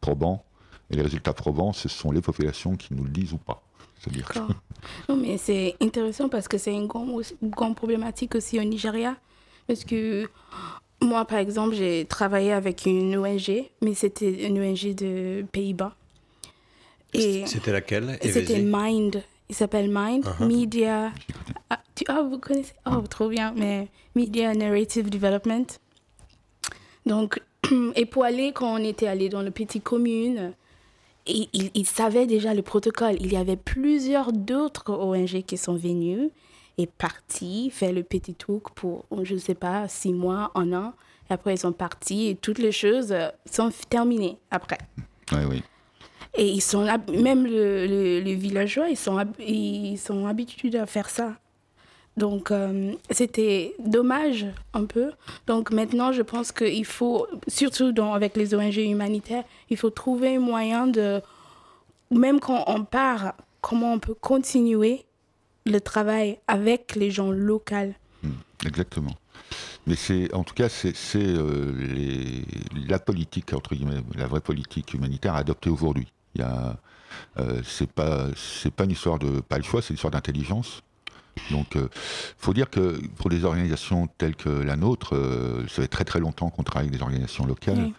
probants. Et les résultats probants, ce sont les populations qui nous le disent ou pas. C'est-à-dire que- D'accord. Non, mais c'est intéressant parce que c'est une grande, problématique aussi au Nigeria. Parce que moi, par exemple, j'ai travaillé avec une ONG, mais c'était une ONG de Pays-Bas. C'était laquelle? et c'était Mind. Il s'appelle Mind, Uh-huh. Media. Ah, tu- ah, vous connaissez Oh, trop bien. Mais Media Narrative Development. Donc, [CLEARS THROAT] et pour aller, quand on était allé dans les petites communes, et ils, ils savaient déjà le protocole. Il y avait plusieurs d'autres ONG qui sont venus et partis faire le petit tour pour, je ne sais pas, six mois, un an. Et après, ils sont partis et toutes les choses sont terminées après. Ouais, oui. Et ils sont même le, le- les villageois, ils sont, ils sont habitués à faire ça. Donc, euh, c'était dommage un peu. Donc, maintenant, je pense qu'il faut, surtout avec les ONG humanitaires, il faut trouver un moyen de, même quand on part, comment on peut continuer le travail avec les gens locaux. Exactement. Mais c'est, en tout cas, c'est euh, la politique, entre guillemets, la vraie politique humanitaire adoptée aujourd'hui. Il y a, euh, c'est pas, c'est pas une histoire de pas le choix, c'est une histoire d'intelligence. Donc, il faut dire que pour des organisations telles que la nôtre, euh, ça fait très très longtemps qu'on travaille avec des organisations locales. Oui.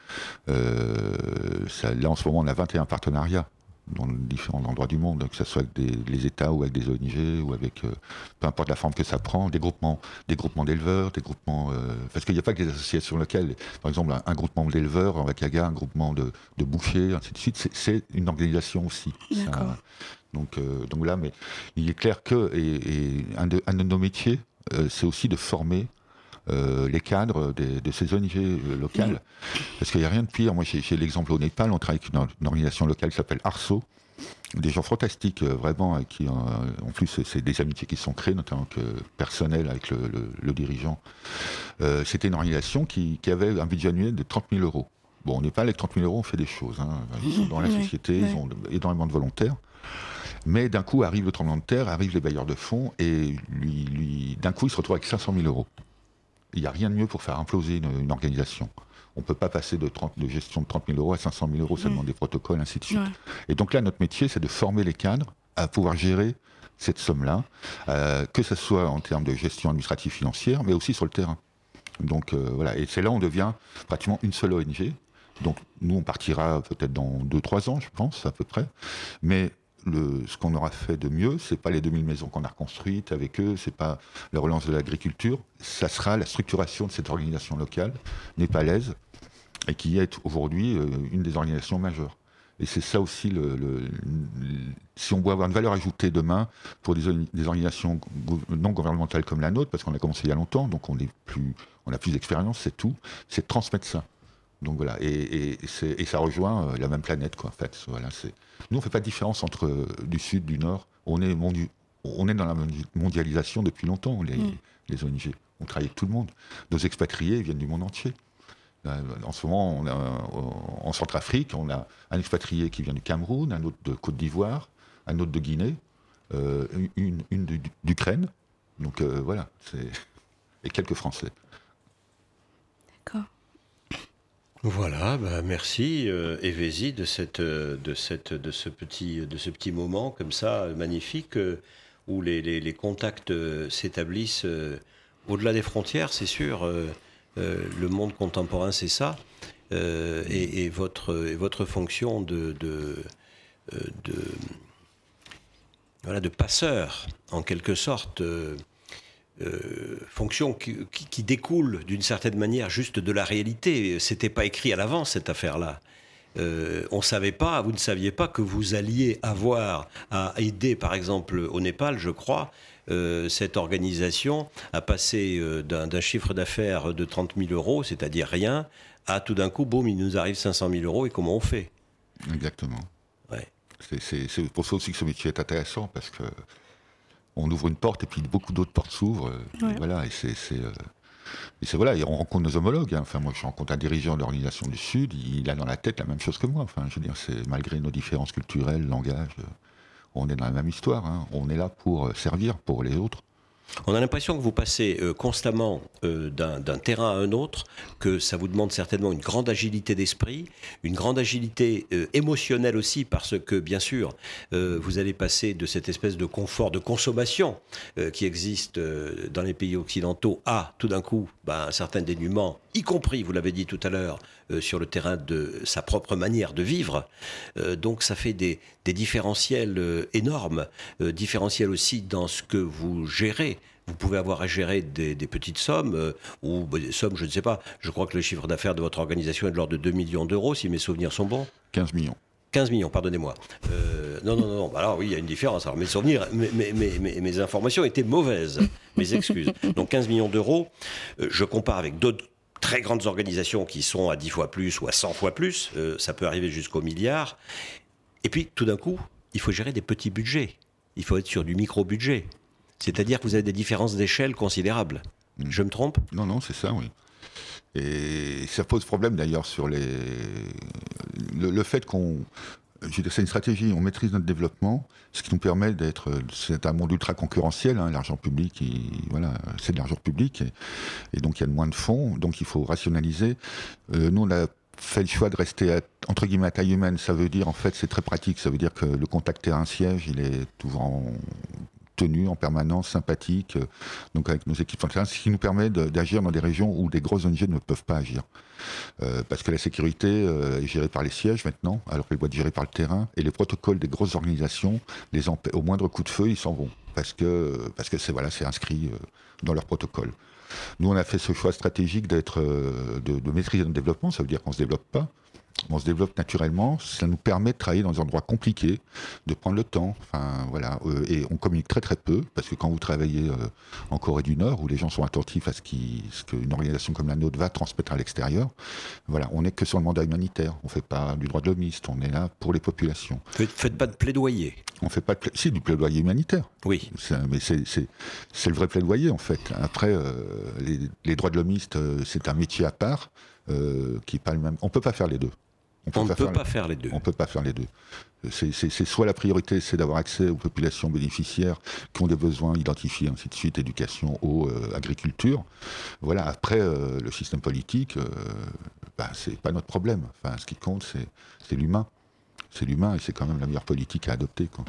Euh, ça- là, en ce moment, on a 21 partenariats dans différents endroits du monde, que ce soit avec des, les États ou avec des ONG ou avec euh, peu importe la forme que ça prend, des groupements, des groupements d'éleveurs, des groupements euh, parce qu'il n'y a pas que des associations locales. Par exemple, un, groupement d'éleveurs en Wakaga, un groupement de, de bouchers, ainsi de suite, c'est une organisation aussi. donc, euh, donc là, mais il est clair que et, un, de, un, de, nos métiers, c'est aussi de former euh, les cadres de ces ONG euh, locales. Parce qu'il n'y a rien de pire. Moi, j'ai l'exemple au Népal, on travaille avec une, organisation locale qui s'appelle Arso. Des gens fantastiques, euh, vraiment, qui, en plus, c'est des amitiés qui sont créées, notamment que personnel avec le, dirigeant. C'était une organisation qui, avait un budget annuel de 30 000 euros. Bon, au Népal, avec 30 000 euros, on fait des choses. Hein. Ils sont dans la société, ils ont énormément de volontaires. Mais d'un coup arrive le tremblement de terre, arrivent les bailleurs de fonds, et lui, lui d'un coup, il se retrouve avec 500 000 euros. Il n'y a rien de mieux pour faire imploser une, organisation. On ne peut pas passer de, 30, de, gestion de 30 000 euros à 500 000 euros, ça demande des protocoles, ainsi de suite. Et donc là, notre métier, c'est de former les cadres à pouvoir gérer cette somme-là, euh, que ce soit en termes de gestion administrative financière, mais aussi sur le terrain. Donc euh, voilà, et c'est là où on devient pratiquement une seule ONG. Donc nous, on partira peut-être dans 2-3 ans, je pense, à peu près. Mais ce qu'on aura fait de mieux, c'est pas les 2000 maisons qu'on a reconstruites avec eux, c'est pas la relance de l'agriculture, ça sera la structuration de cette organisation locale népalaise et qui est aujourd'hui euh, une des organisations majeures. Et c'est ça aussi, le, si on veut avoir une valeur ajoutée demain pour des, organisations non gouvernementales comme la nôtre, parce qu'on a commencé il y a longtemps, donc on, est plus, on a plus d'expérience, c'est tout, c'est de transmettre ça. Donc voilà, et, ça rejoint euh, la même planète, quoi, en fait. Voilà, Nous, on fait pas de différence entre euh, du sud, du nord. On est, on est dans la mondialisation depuis longtemps, les, mm. les ONG. On travaille avec tout le monde. Nos expatriés viennent du monde entier. Euh, en ce moment, on a, en Centrafrique, on a un expatrié qui vient du Cameroun, un autre de Côte d'Ivoire, un autre de Guinée, une, une d'Ukraine. Donc voilà, [LAUGHS] et quelques Français. D'accord. Voilà, bah merci euh, de cette, euh, de cette, de ce petit, de ce petit moment comme ça magnifique euh, où les, contacts euh, s'établissent au-delà des frontières, c'est sûr. le monde contemporain, c'est ça. Et, votre, et votre fonction de, de, voilà, de passeur, en quelque sorte. Euh, fonction qui, découle d'une certaine manière juste de la réalité. C'était pas écrit à l'avance cette affaire-là. Euh, on savait pas, vous ne saviez pas que vous alliez avoir à aider, par exemple, au Népal, je crois, euh, cette organisation à passer euh, d'un chiffre d'affaires de 30 000 euros, c'est-à-dire rien, à tout d'un coup, boum, il nous arrive 500 000 euros et comment on fait? Exactement. Ouais. C'est pour ça aussi que ce métier est intéressant parce que on ouvre une porte et puis beaucoup d'autres portes s'ouvrent. Euh, voilà, et c'est. Euh, et c'est voilà, on rencontre nos homologues. Hein. Enfin, moi, je rencontre un dirigeant de l'organisation du Sud. Il a dans la tête la même chose que moi. Enfin, je veux dire, c'est malgré nos différences culturelles, langage, euh, on est dans la même histoire. Hein. On est là pour servir pour les autres. On a l'impression que vous passez euh, constamment euh, d'un terrain à un autre, que ça vous demande certainement une grande agilité d'esprit, une grande agilité euh, émotionnelle aussi, parce que bien sûr, vous allez passer de cette espèce de confort de consommation qui existe dans les pays occidentaux à tout d'un coup ben, un certain dénuement, y compris, vous l'avez dit tout à l'heure, sur le terrain de sa propre manière de vivre. donc ça fait des, des différentiels énormes, différentiels aussi dans ce que vous gérez vous pouvez avoir à gérer des, petites sommes, euh, ou bah, des sommes, je ne sais pas. Je crois que le chiffre d'affaires de votre organisation est de l'ordre de 2 millions d'euros, si mes souvenirs sont bons. 15 millions. 15 millions, pardonnez-moi. Euh, non, non, non, bah alors oui, il y a une différence. Alors mes souvenirs, mes, mes, informations étaient mauvaises. Mes excuses. Donc 15 millions d'euros, euh, je compare avec d'autres très grandes organisations qui sont à 10 fois plus ou à 100 fois plus. ça peut arriver jusqu'au milliard. Et puis, tout d'un coup, il faut gérer des petits budgets. Il faut être sur du micro-budget. C'est-à-dire que vous avez des différences d'échelle considérables. Hmm. Je me trompe? Non, non, c'est ça, oui. Et ça pose problème d'ailleurs sur les. Le, fait qu'on. C'est une stratégie, on maîtrise notre développement, ce qui nous permet d'être. C'est un monde ultra concurrentiel, hein, l'argent public, voilà, c'est de l'argent public, et, donc il y a moins de fonds, donc il faut rationaliser. Euh, nous, on a fait le choix de rester entre guillemets à taille humaine. Ça veut dire, en fait, c'est très pratique. Ça veut dire que le contact terrain-siège, il est toujours en permanence, sympathiques, donc avec nos équipes terrain, ce qui nous permet d'agir dans des régions où des grosses ONG ne peuvent pas agir. parce que la sécurité est gérée par les sièges maintenant, alors qu'elle doit être gérée par le terrain, et les protocoles des grosses organisations, les au moindre coup de feu, ils s'en vont, parce que parce que c'est voilà, inscrit dans leur protocole. Nous, on a fait ce choix stratégique d'être, de, de, maîtriser notre développement. Ça veut dire qu'on se développe pas, on se développe naturellement, ça nous permet de travailler dans des endroits compliqués, de prendre le temps, enfin voilà, euh, et on communique très très peu, parce que quand vous travaillez euh, en Corée du Nord, où les gens sont attentifs à ce qu'une organisation comme la nôtre va transmettre à l'extérieur, voilà, on n'est que sur le mandat humanitaire, on fait pas du droit de l'homiste, on est là pour les populations. Faites, faites pas de plaidoyer On fait pas de si, du plaidoyer humanitaire. Oui. Mais c'est le vrai plaidoyer en fait. Après, euh, les, droits de l'homiste, c'est un métier à part, qui n'est pas le même. On peut pas faire les deux. On ne peut pas faire les deux. On peut pas faire les deux. C'est soit la priorité, c'est d'avoir accès aux populations bénéficiaires qui ont des besoins identifiés, ainsi de suite, éducation, eau, euh, agriculture. Voilà. Après, euh, le système politique, euh, bah, c'est pas notre problème. Enfin, ce qui compte, c'est l'humain. C'est l'humain et c'est quand même la meilleure politique à adopter. Quoi.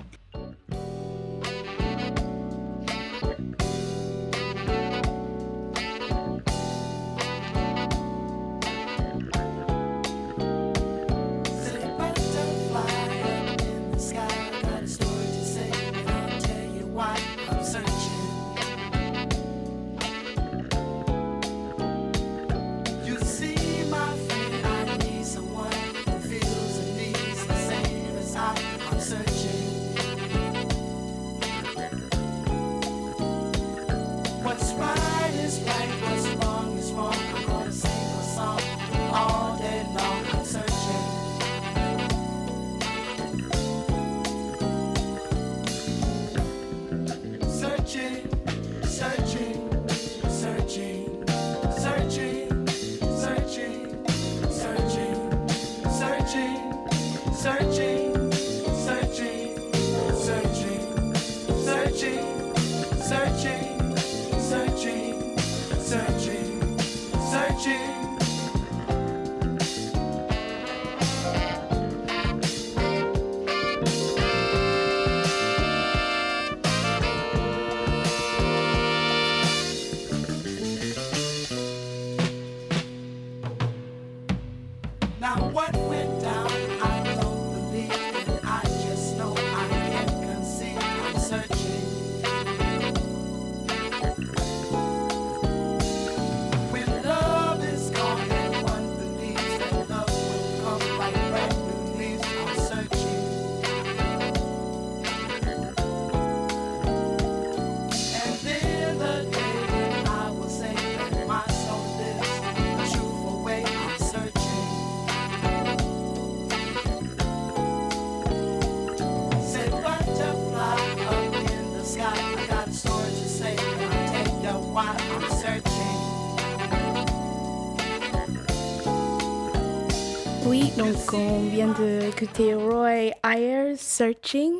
On vient d'écouter Roy Ayers, Searching.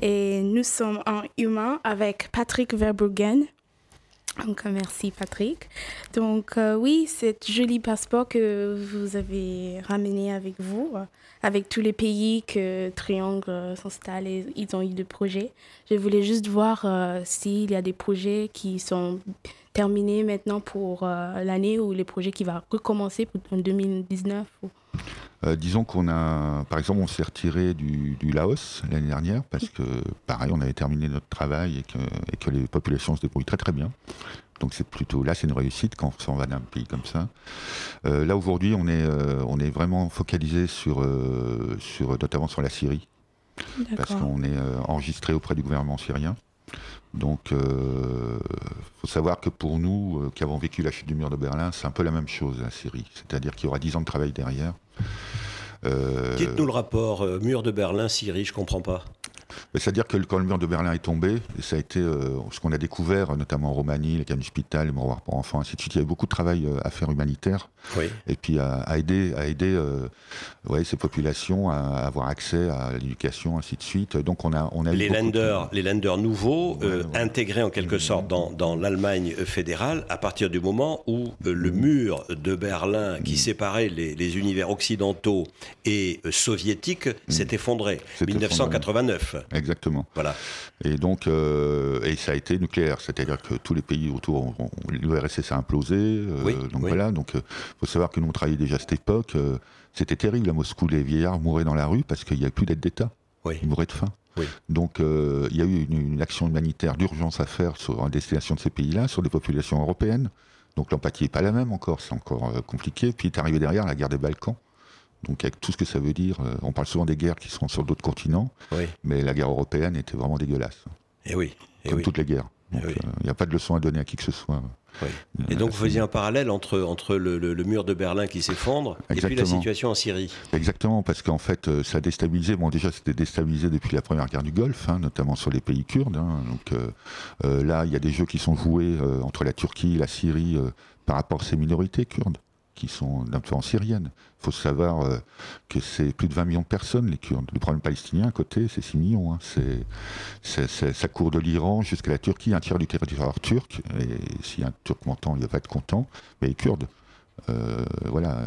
Et nous sommes en humain avec Patrick Verbruggen. Donc, merci Patrick. Donc, euh, oui, c'est joli passeport que vous avez ramené avec vous, euh, avec tous les pays que Triangle euh, s'installe et ils ont eu des projets. Je voulais juste voir s'il y a des projets qui sont terminés maintenant pour l'année ou les projets qui vont recommencer en 2019. Euh, disons qu'on a, par exemple, on s'est retiré du, Laos l'année dernière parce que, pareil, on avait terminé notre travail et que, et que les populations se débrouillent très très bien. Donc c'est plutôt là, c'est une réussite quand on s'en va d'un pays comme ça. Euh, là aujourd'hui, on est euh, on est vraiment focalisé sur sur notamment sur la Syrie parce qu'on est enregistré auprès du gouvernement syrien. Donc, il faut savoir que pour nous, qui avons vécu la chute du mur de Berlin, c'est un peu la même chose, la Syrie. C'est-à-dire qu'il y aura dix ans de travail derrière. Euh, Dites-nous le rapport euh, mur de Berlin, Syrie, je comprends pas. C'est-à-dire que quand le mur de Berlin est tombé, ça a été euh, ce qu'on a découvert, notamment en Roumanie, les camps d'hôpital, les mouroirs pour enfants, ainsi de suite. Il y avait beaucoup de travail à faire humanitaire. Oui. Et puis à, aider, à aider ouais, ces populations à, avoir accès à l'éducation, ainsi de suite. Donc on a, on a les lenders, les lenders nouveaux intégrés en quelque sorte dans, dans l'Allemagne fédérale à partir du moment où le mm. mur de Berlin qui mm. séparait les, les univers occidentaux et soviétiques mm. s'est effondré. 1989. Exactement. Voilà. Et donc, euh, et ça a été nucléaire, c'est-à-dire que tous les pays autour, l'URSS a implosé. Euh, Oui, donc oui. voilà, donc il faut savoir que nous on travaillait déjà à cette époque. euh, C'était terrible à Moscou, les vieillards mouraient dans la rue parce qu'il n'y avait plus d'aide d'État. Oui. Ils mouraient de faim. Oui. Donc euh, il y a eu une, une action humanitaire d'urgence à faire sur, en destination de ces pays-là, sur des populations européennes. Donc l'empathie n'est pas la même encore, c'est encore euh, compliqué. Puis est arrivé derrière la guerre des Balkans. Donc avec tout ce que ça veut dire, euh, on parle souvent des guerres qui sont sur d'autres continents, Oui. mais la guerre européenne était vraiment dégueulasse, Et oui. Et comme oui. toutes les guerres. Eh oui. euh, il n'y a pas de leçon à donner à qui que ce soit. Oui. Euh, Et donc vous faisiez un parallèle entre, entre le, le- le mur de Berlin qui s'effondre et puis la situation en Syrie. Exactement, parce qu'en fait, ça a déstabilisé. Bon, déjà, c'était déstabilisé depuis la première guerre du Golfe, hein, notamment sur les pays kurdes. hein. donc euh, là, il y a des jeux qui sont joués euh, entre la Turquie et la Syrie par rapport à ces minorités kurdes qui sont d'influence syrienne. Il faut savoir euh, que c'est plus de 20 millions de personnes, les Kurdes. Le problème palestinien, à côté, c'est 6 millions. hein. Ça court de l'Iran jusqu'à la Turquie, un tiers du territoire turc. Et si un Turc m'entend, il va pas être content. Mais les Kurdes, euh, voilà.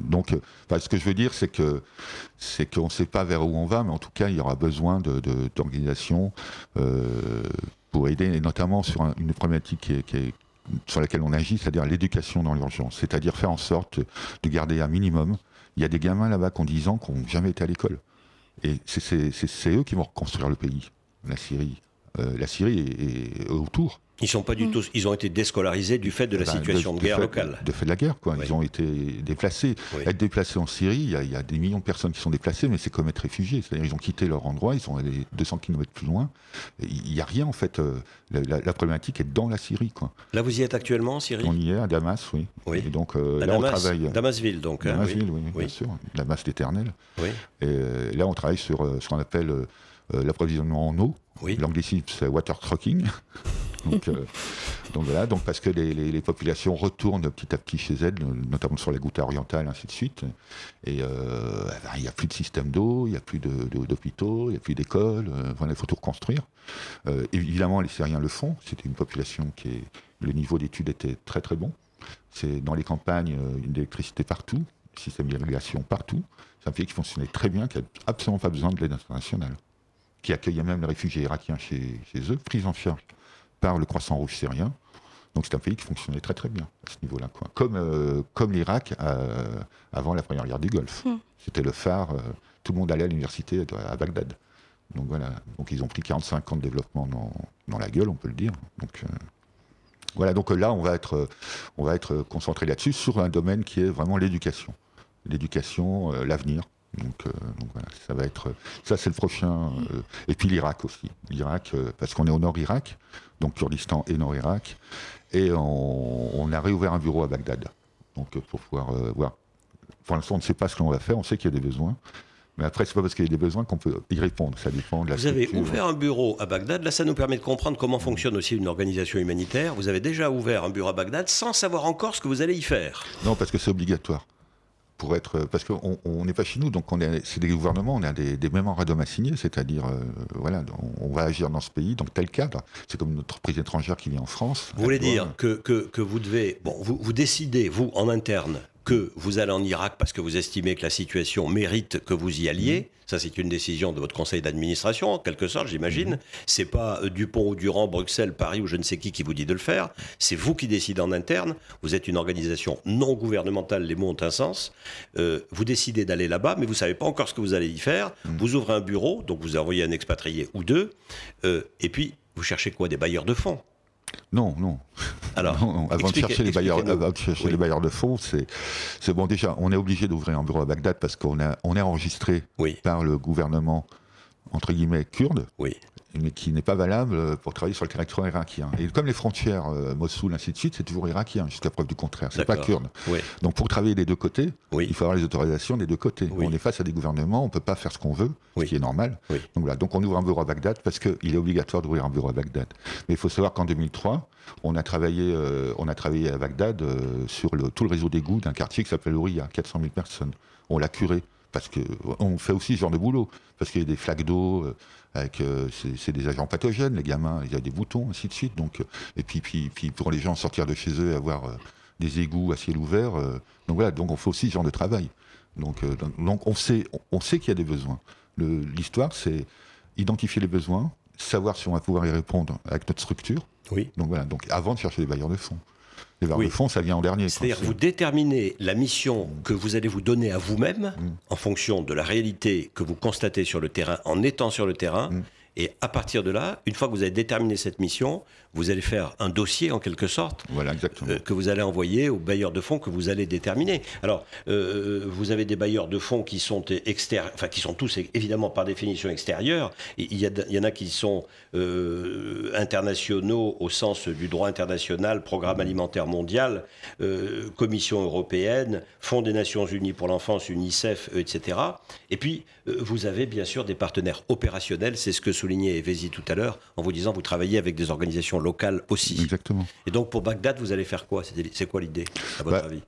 Donc, euh, ce que je veux dire, c'est que c'est qu'on ne sait pas vers où on va, mais en tout cas, il y aura besoin d'organisations pour aider, et notamment sur un- une problématique qui est- sur laquelle on agit, c'est-à-dire l'éducation dans l'urgence, c'est-à-dire faire en sorte de garder un minimum. Il y a des gamins là-bas qui ont 10 ans qui n'ont jamais été à l'école. Et c'est, eux qui vont reconstruire le pays, la Syrie. Euh, la Syrie est, est autour. Ils sont pas du tout, ils ont été déscolarisés du fait de la Bah, situation de, guerre fait, locale. De fait de la guerre, quoi. Oui. Ils ont été déplacés. Oui. Être déplacés en Syrie, il y, a, il y a des millions de personnes qui sont déplacées, mais c'est comme être réfugiés. C'est-à-dire ils ont quitté leur endroit, ils sont allés 200 km plus loin. Il n'y a rien, en fait. euh, La, la- la problématique est dans la Syrie, quoi. Là, vous y êtes actuellement en Syrie? On y est, à Damas, oui. Oui. Et donc, euh, là, Damas, on travaille... Damasville, donc. hein, Damasville, oui, oui. bien sûr. Damas l'éternel. Oui. Et euh, là, on travaille sur euh, ce qu'on appelle l'approvisionnement en eau. Oui. L'anglicisme, c'est water trucking. [LAUGHS] donc, euh, donc voilà, donc parce que les, les- les populations retournent petit à petit chez elles, notamment sur la Ghouta orientale, ainsi de suite. Et euh, ben, il n'y a plus de système d'eau, il n'y a plus de- de- d'hôpitaux, il n'y a plus d'écoles. euh, voilà, il faut tout reconstruire. Euh, évidemment, les Syriens le font. C'était une population qui est. Le niveau d'études était très très bon. C'est dans les campagnes, euh, une électricité partout, système d'irrigation partout. C'est un pays qui fonctionnait très bien, qui n'a absolument pas besoin de l'aide internationale, qui accueillait même les réfugiés irakiens chez, chez eux, pris en charge par le Croissant Rouge syrien. Donc c'est un pays qui fonctionnait très très bien à ce niveau-là. Comme, euh, comme l'Irak euh, avant la première guerre du Golfe. Hmm. C'était le phare, euh, tout le monde allait à l'université à Bagdad. Donc voilà, donc ils ont pris 45 ans de développement dans, dans la gueule, on peut le dire. Donc, voilà, donc là, on va être, on va être concentré là-dessus, sur un domaine qui est vraiment l'éducation. L'éducation, l'avenir. Donc, euh, donc voilà, ça va être, ça c'est le prochain. euh, et puis l'Irak aussi. L'Irak, euh, parce qu'on est au nord-Irak, donc Kurdistan et nord-Irak, et on, on a réouvert un bureau à Bagdad. Donc pour pouvoir voir. Pour l'instant, on ne sait pas ce qu'on va faire, on sait qu'il y a des besoins. Mais après, c'est pas parce qu'il y a des besoins qu'on peut y répondre. Ça dépend de la Vous avez ouvert un bureau à Bagdad. Là, ça nous permet de comprendre comment fonctionne aussi une organisation humanitaire. Vous avez déjà ouvert un bureau à Bagdad sans savoir encore ce que vous allez y faire. Non, parce que c'est obligatoire. Pour être, parce qu'on on n'est pas chez nous, donc on est, c'est des gouvernements, on a des, des mémorandums à signer, c'est-à-dire, euh, voilà, on, on va agir dans ce pays, dans tel cadre. C'est comme notre entreprise étrangère qui vient en France. Vous voulez dire que, que, que vous devez. Bon, vous, vous décidez, vous, en interne, que vous allez en Irak parce que vous estimez que la situation mérite que vous y alliez. Ça, c'est une décision de votre conseil d'administration, en quelque sorte, j'imagine. C'est pas euh, Dupont ou Durand, Bruxelles, Paris ou je ne sais qui qui vous dit de le faire. C'est vous qui décidez en interne. Vous êtes une organisation non gouvernementale, les mots ont un sens. Euh, vous décidez d'aller là-bas, mais vous savez pas encore ce que vous allez y faire. Vous ouvrez un bureau, donc vous envoyez un expatrié ou deux, euh, et puis vous cherchez quoi? Des bailleurs de fonds. Non, non. Alors, Non, non, avant de chercher, les bailleurs, avant de chercher Oui. les bailleurs de fonds, c'est, c'est bon. Déjà, on est obligé d'ouvrir un bureau à Bagdad parce qu'on on est enregistré Oui, par le gouvernement entre guillemets kurde, oui. Mais qui n'est pas valable pour travailler sur le territoire irakien. Et comme les frontières euh, Mossoul, ainsi de suite, c'est toujours irakien jusqu'à preuve du contraire. C'est pas kurde. Oui, Donc pour travailler des deux côtés, oui. il faut avoir les autorisations des deux côtés. Oui. On est face à des gouvernements, on peut pas faire ce qu'on veut, ce qui est normal. Donc voilà, donc on ouvre un bureau à Bagdad parce qu'il est obligatoire d'ouvrir un bureau à Bagdad. Mais il faut savoir qu'en 2003, on a travaillé, euh, on a travaillé à Bagdad euh, sur le, tout le réseau d'égouts d'un quartier qui s'appelle Ouria, 400 000 personnes. On l'a curé parce que on fait aussi ce genre de boulot parce qu'il y a des flaques d'eau euh, avec euh, c'est des agents pathogènes les gamins il y a des boutons ainsi de suite donc euh, et puis puis puis pour les gens sortir de chez eux et avoir euh, des égouts à ciel ouvert euh, donc voilà donc on fait aussi ce genre de travail donc euh, donc, on sait on, on sait qu'il y a des besoins l'histoire c'est identifier les besoins, savoir si on va pouvoir y répondre avec notre structure. Oui. Donc voilà, donc avant de chercher des bailleurs de fonds. Les de fonds, ça vient en dernier. C'est-à-dire vous déterminez la mission que vous allez vous donner à vous-même Mm. en fonction de la réalité que vous constatez sur le terrain en étant sur le terrain. Mm. Et à partir de là, une fois que vous avez déterminé cette mission, vous allez faire un dossier en quelque sorte Voilà, euh, que vous allez envoyer aux bailleurs de fonds que vous allez déterminer. Alors, euh, vous avez des bailleurs de fonds qui sont extérieurs, enfin qui sont tous évidemment par définition extérieurs. Il y, a- il y en a qui sont euh, internationaux au sens du droit international, Programme alimentaire mondial, Commission européenne, Fonds des Nations Unies pour l'enfance, UNICEF, etc. Et puis, vous avez bien sûr des partenaires opérationnels. C'est ce que soulignait Evesi tout à l'heure en vous disant vous travaillez avec des organisations locales aussi. Exactement. Et donc pour Bagdad, vous allez faire quoi? C'est c'est quoi l'idée, à votre Bah, avis?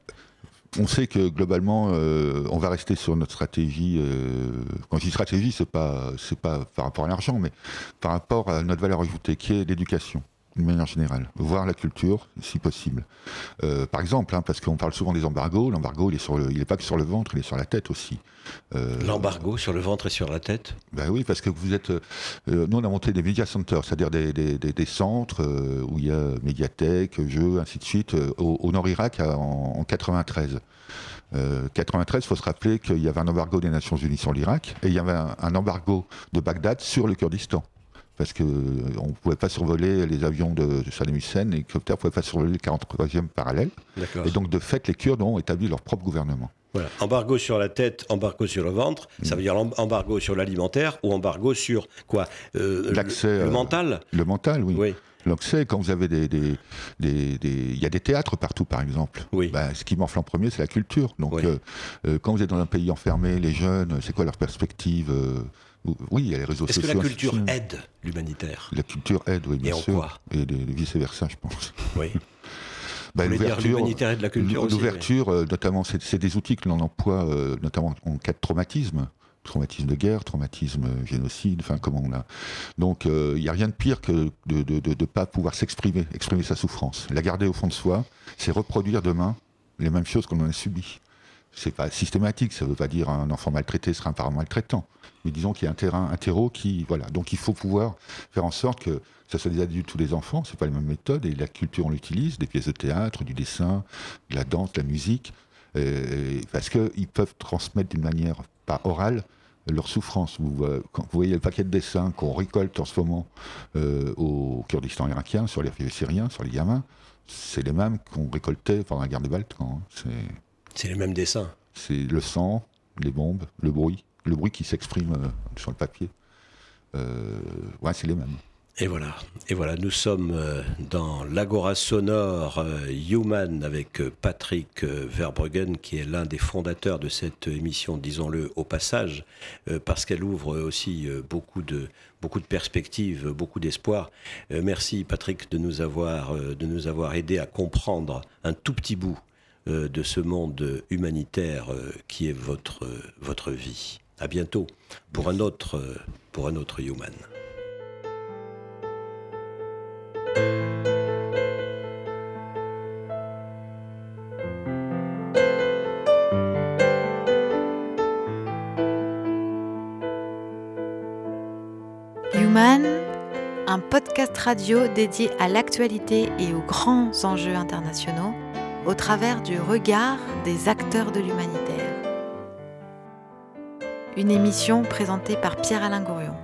On sait que globalement, euh, on va rester sur notre stratégie. euh, quand je dis stratégie, c'est pas c'est pas par rapport à l'argent, mais par rapport à notre valeur ajoutée, qui est l'éducation, d'une manière générale, voire la culture, si possible. Euh, par exemple, hein, parce qu'on parle souvent des embargos, l'embargo, il est sur le, il est pas que sur le ventre, il est sur la tête aussi. Euh, L'embargo sur le ventre et sur la tête? Ben oui, parce que vous êtes. euh, nous, on a monté des media centers, c'est-à-dire des, des- des- des centres où il y a médiathèque, jeux, ainsi de suite, au, au Nord-Irak en, en 93. Euh, 93, il faut se rappeler qu'il y avait un embargo des Nations Unies sur l'Irak et il y avait un, un embargo de Bagdad sur le Kurdistan. Parce qu'on ne pouvait pas survoler les avions de, de Saddam Hussein, et les hélicoptères ne pouvaient pas survoler le 43e parallèle. Et donc, de fait, les Kurdes ont établi leur propre gouvernement. Voilà. Embargo sur la tête, embargo sur le ventre, Mm. ça veut dire em- embargo sur l'alimentaire ou embargo sur quoi Euh, le- L'accès, le, euh, mental? Le mental, oui. C'est quand vous avez des, des, des- des- il y a des théâtres partout par exemple. Oui. Bah, ce qui m'enfle en premier c'est la culture. Donc Oui. euh, euh, quand vous êtes dans un pays enfermé, les jeunes, c'est quoi leur perspective euh, Oui, il y a les réseaux Est-ce que sociaux. la culture aide l'humanitaire La culture aide, oui, bien Et en sûr. quoi Et vice versa, je pense. Oui. [LAUGHS] Bah, dire l'ouverture- l'humanitaire et de la culture aussi, L'ouverture, euh, notamment, c'est des outils que l'on emploie, euh, notamment en cas de traumatisme. Traumatisme de guerre, traumatisme euh, génocide, enfin comment on a. Donc euh, il n'y a rien de pire que de ne pas pouvoir s'exprimer, exprimer sa souffrance. La garder au fond de soi, c'est reproduire demain les mêmes choses qu'on en a subies. C'est pas systématique, ça ne veut pas dire un enfant maltraité sera un parent maltraitant. Mais disons qu'il y a un terrain, un terreau qui. Voilà. Donc il faut pouvoir faire en sorte que ce soit des adultes ou des enfants, c'est pas les mêmes méthodes, et la culture on l'utilise, des pièces de théâtre, du dessin, de la danse, de la musique, parce qu'ils peuvent transmettre d'une manière pas orale leur souffrance. Vous, voyez le paquet de dessins qu'on récolte en ce moment euh, au Kurdistan irakien, sur les syriens, sur les gamins, c'est les mêmes qu'on récoltait pendant la guerre des Balkans. C'est- les mêmes dessins. c'est le sang, les bombes, le bruit, le bruit qui s'exprime euh, sur le papier. Euh, ouais, c'est les mêmes. Et voilà, et voilà, nous sommes euh, dans l'Agora sonore euh, Human avec Patrick Verbruggen, qui est l'un des fondateurs de cette émission, disons-le au passage, parce qu'elle ouvre aussi beaucoup de beaucoup de perspectives, beaucoup d'espoir. Merci Patrick de nous avoir de nous avoir aidé à comprendre un tout petit bout de ce monde humanitaire euh, qui est votre euh, votre vie. À bientôt pour un autre euh, pour un autre Human. Human, un podcast radio dédié à l'actualité et aux grands enjeux internationaux au travers du regard des acteurs de l'humanitaire. Une émission présentée par Pierre-Alain Gourion.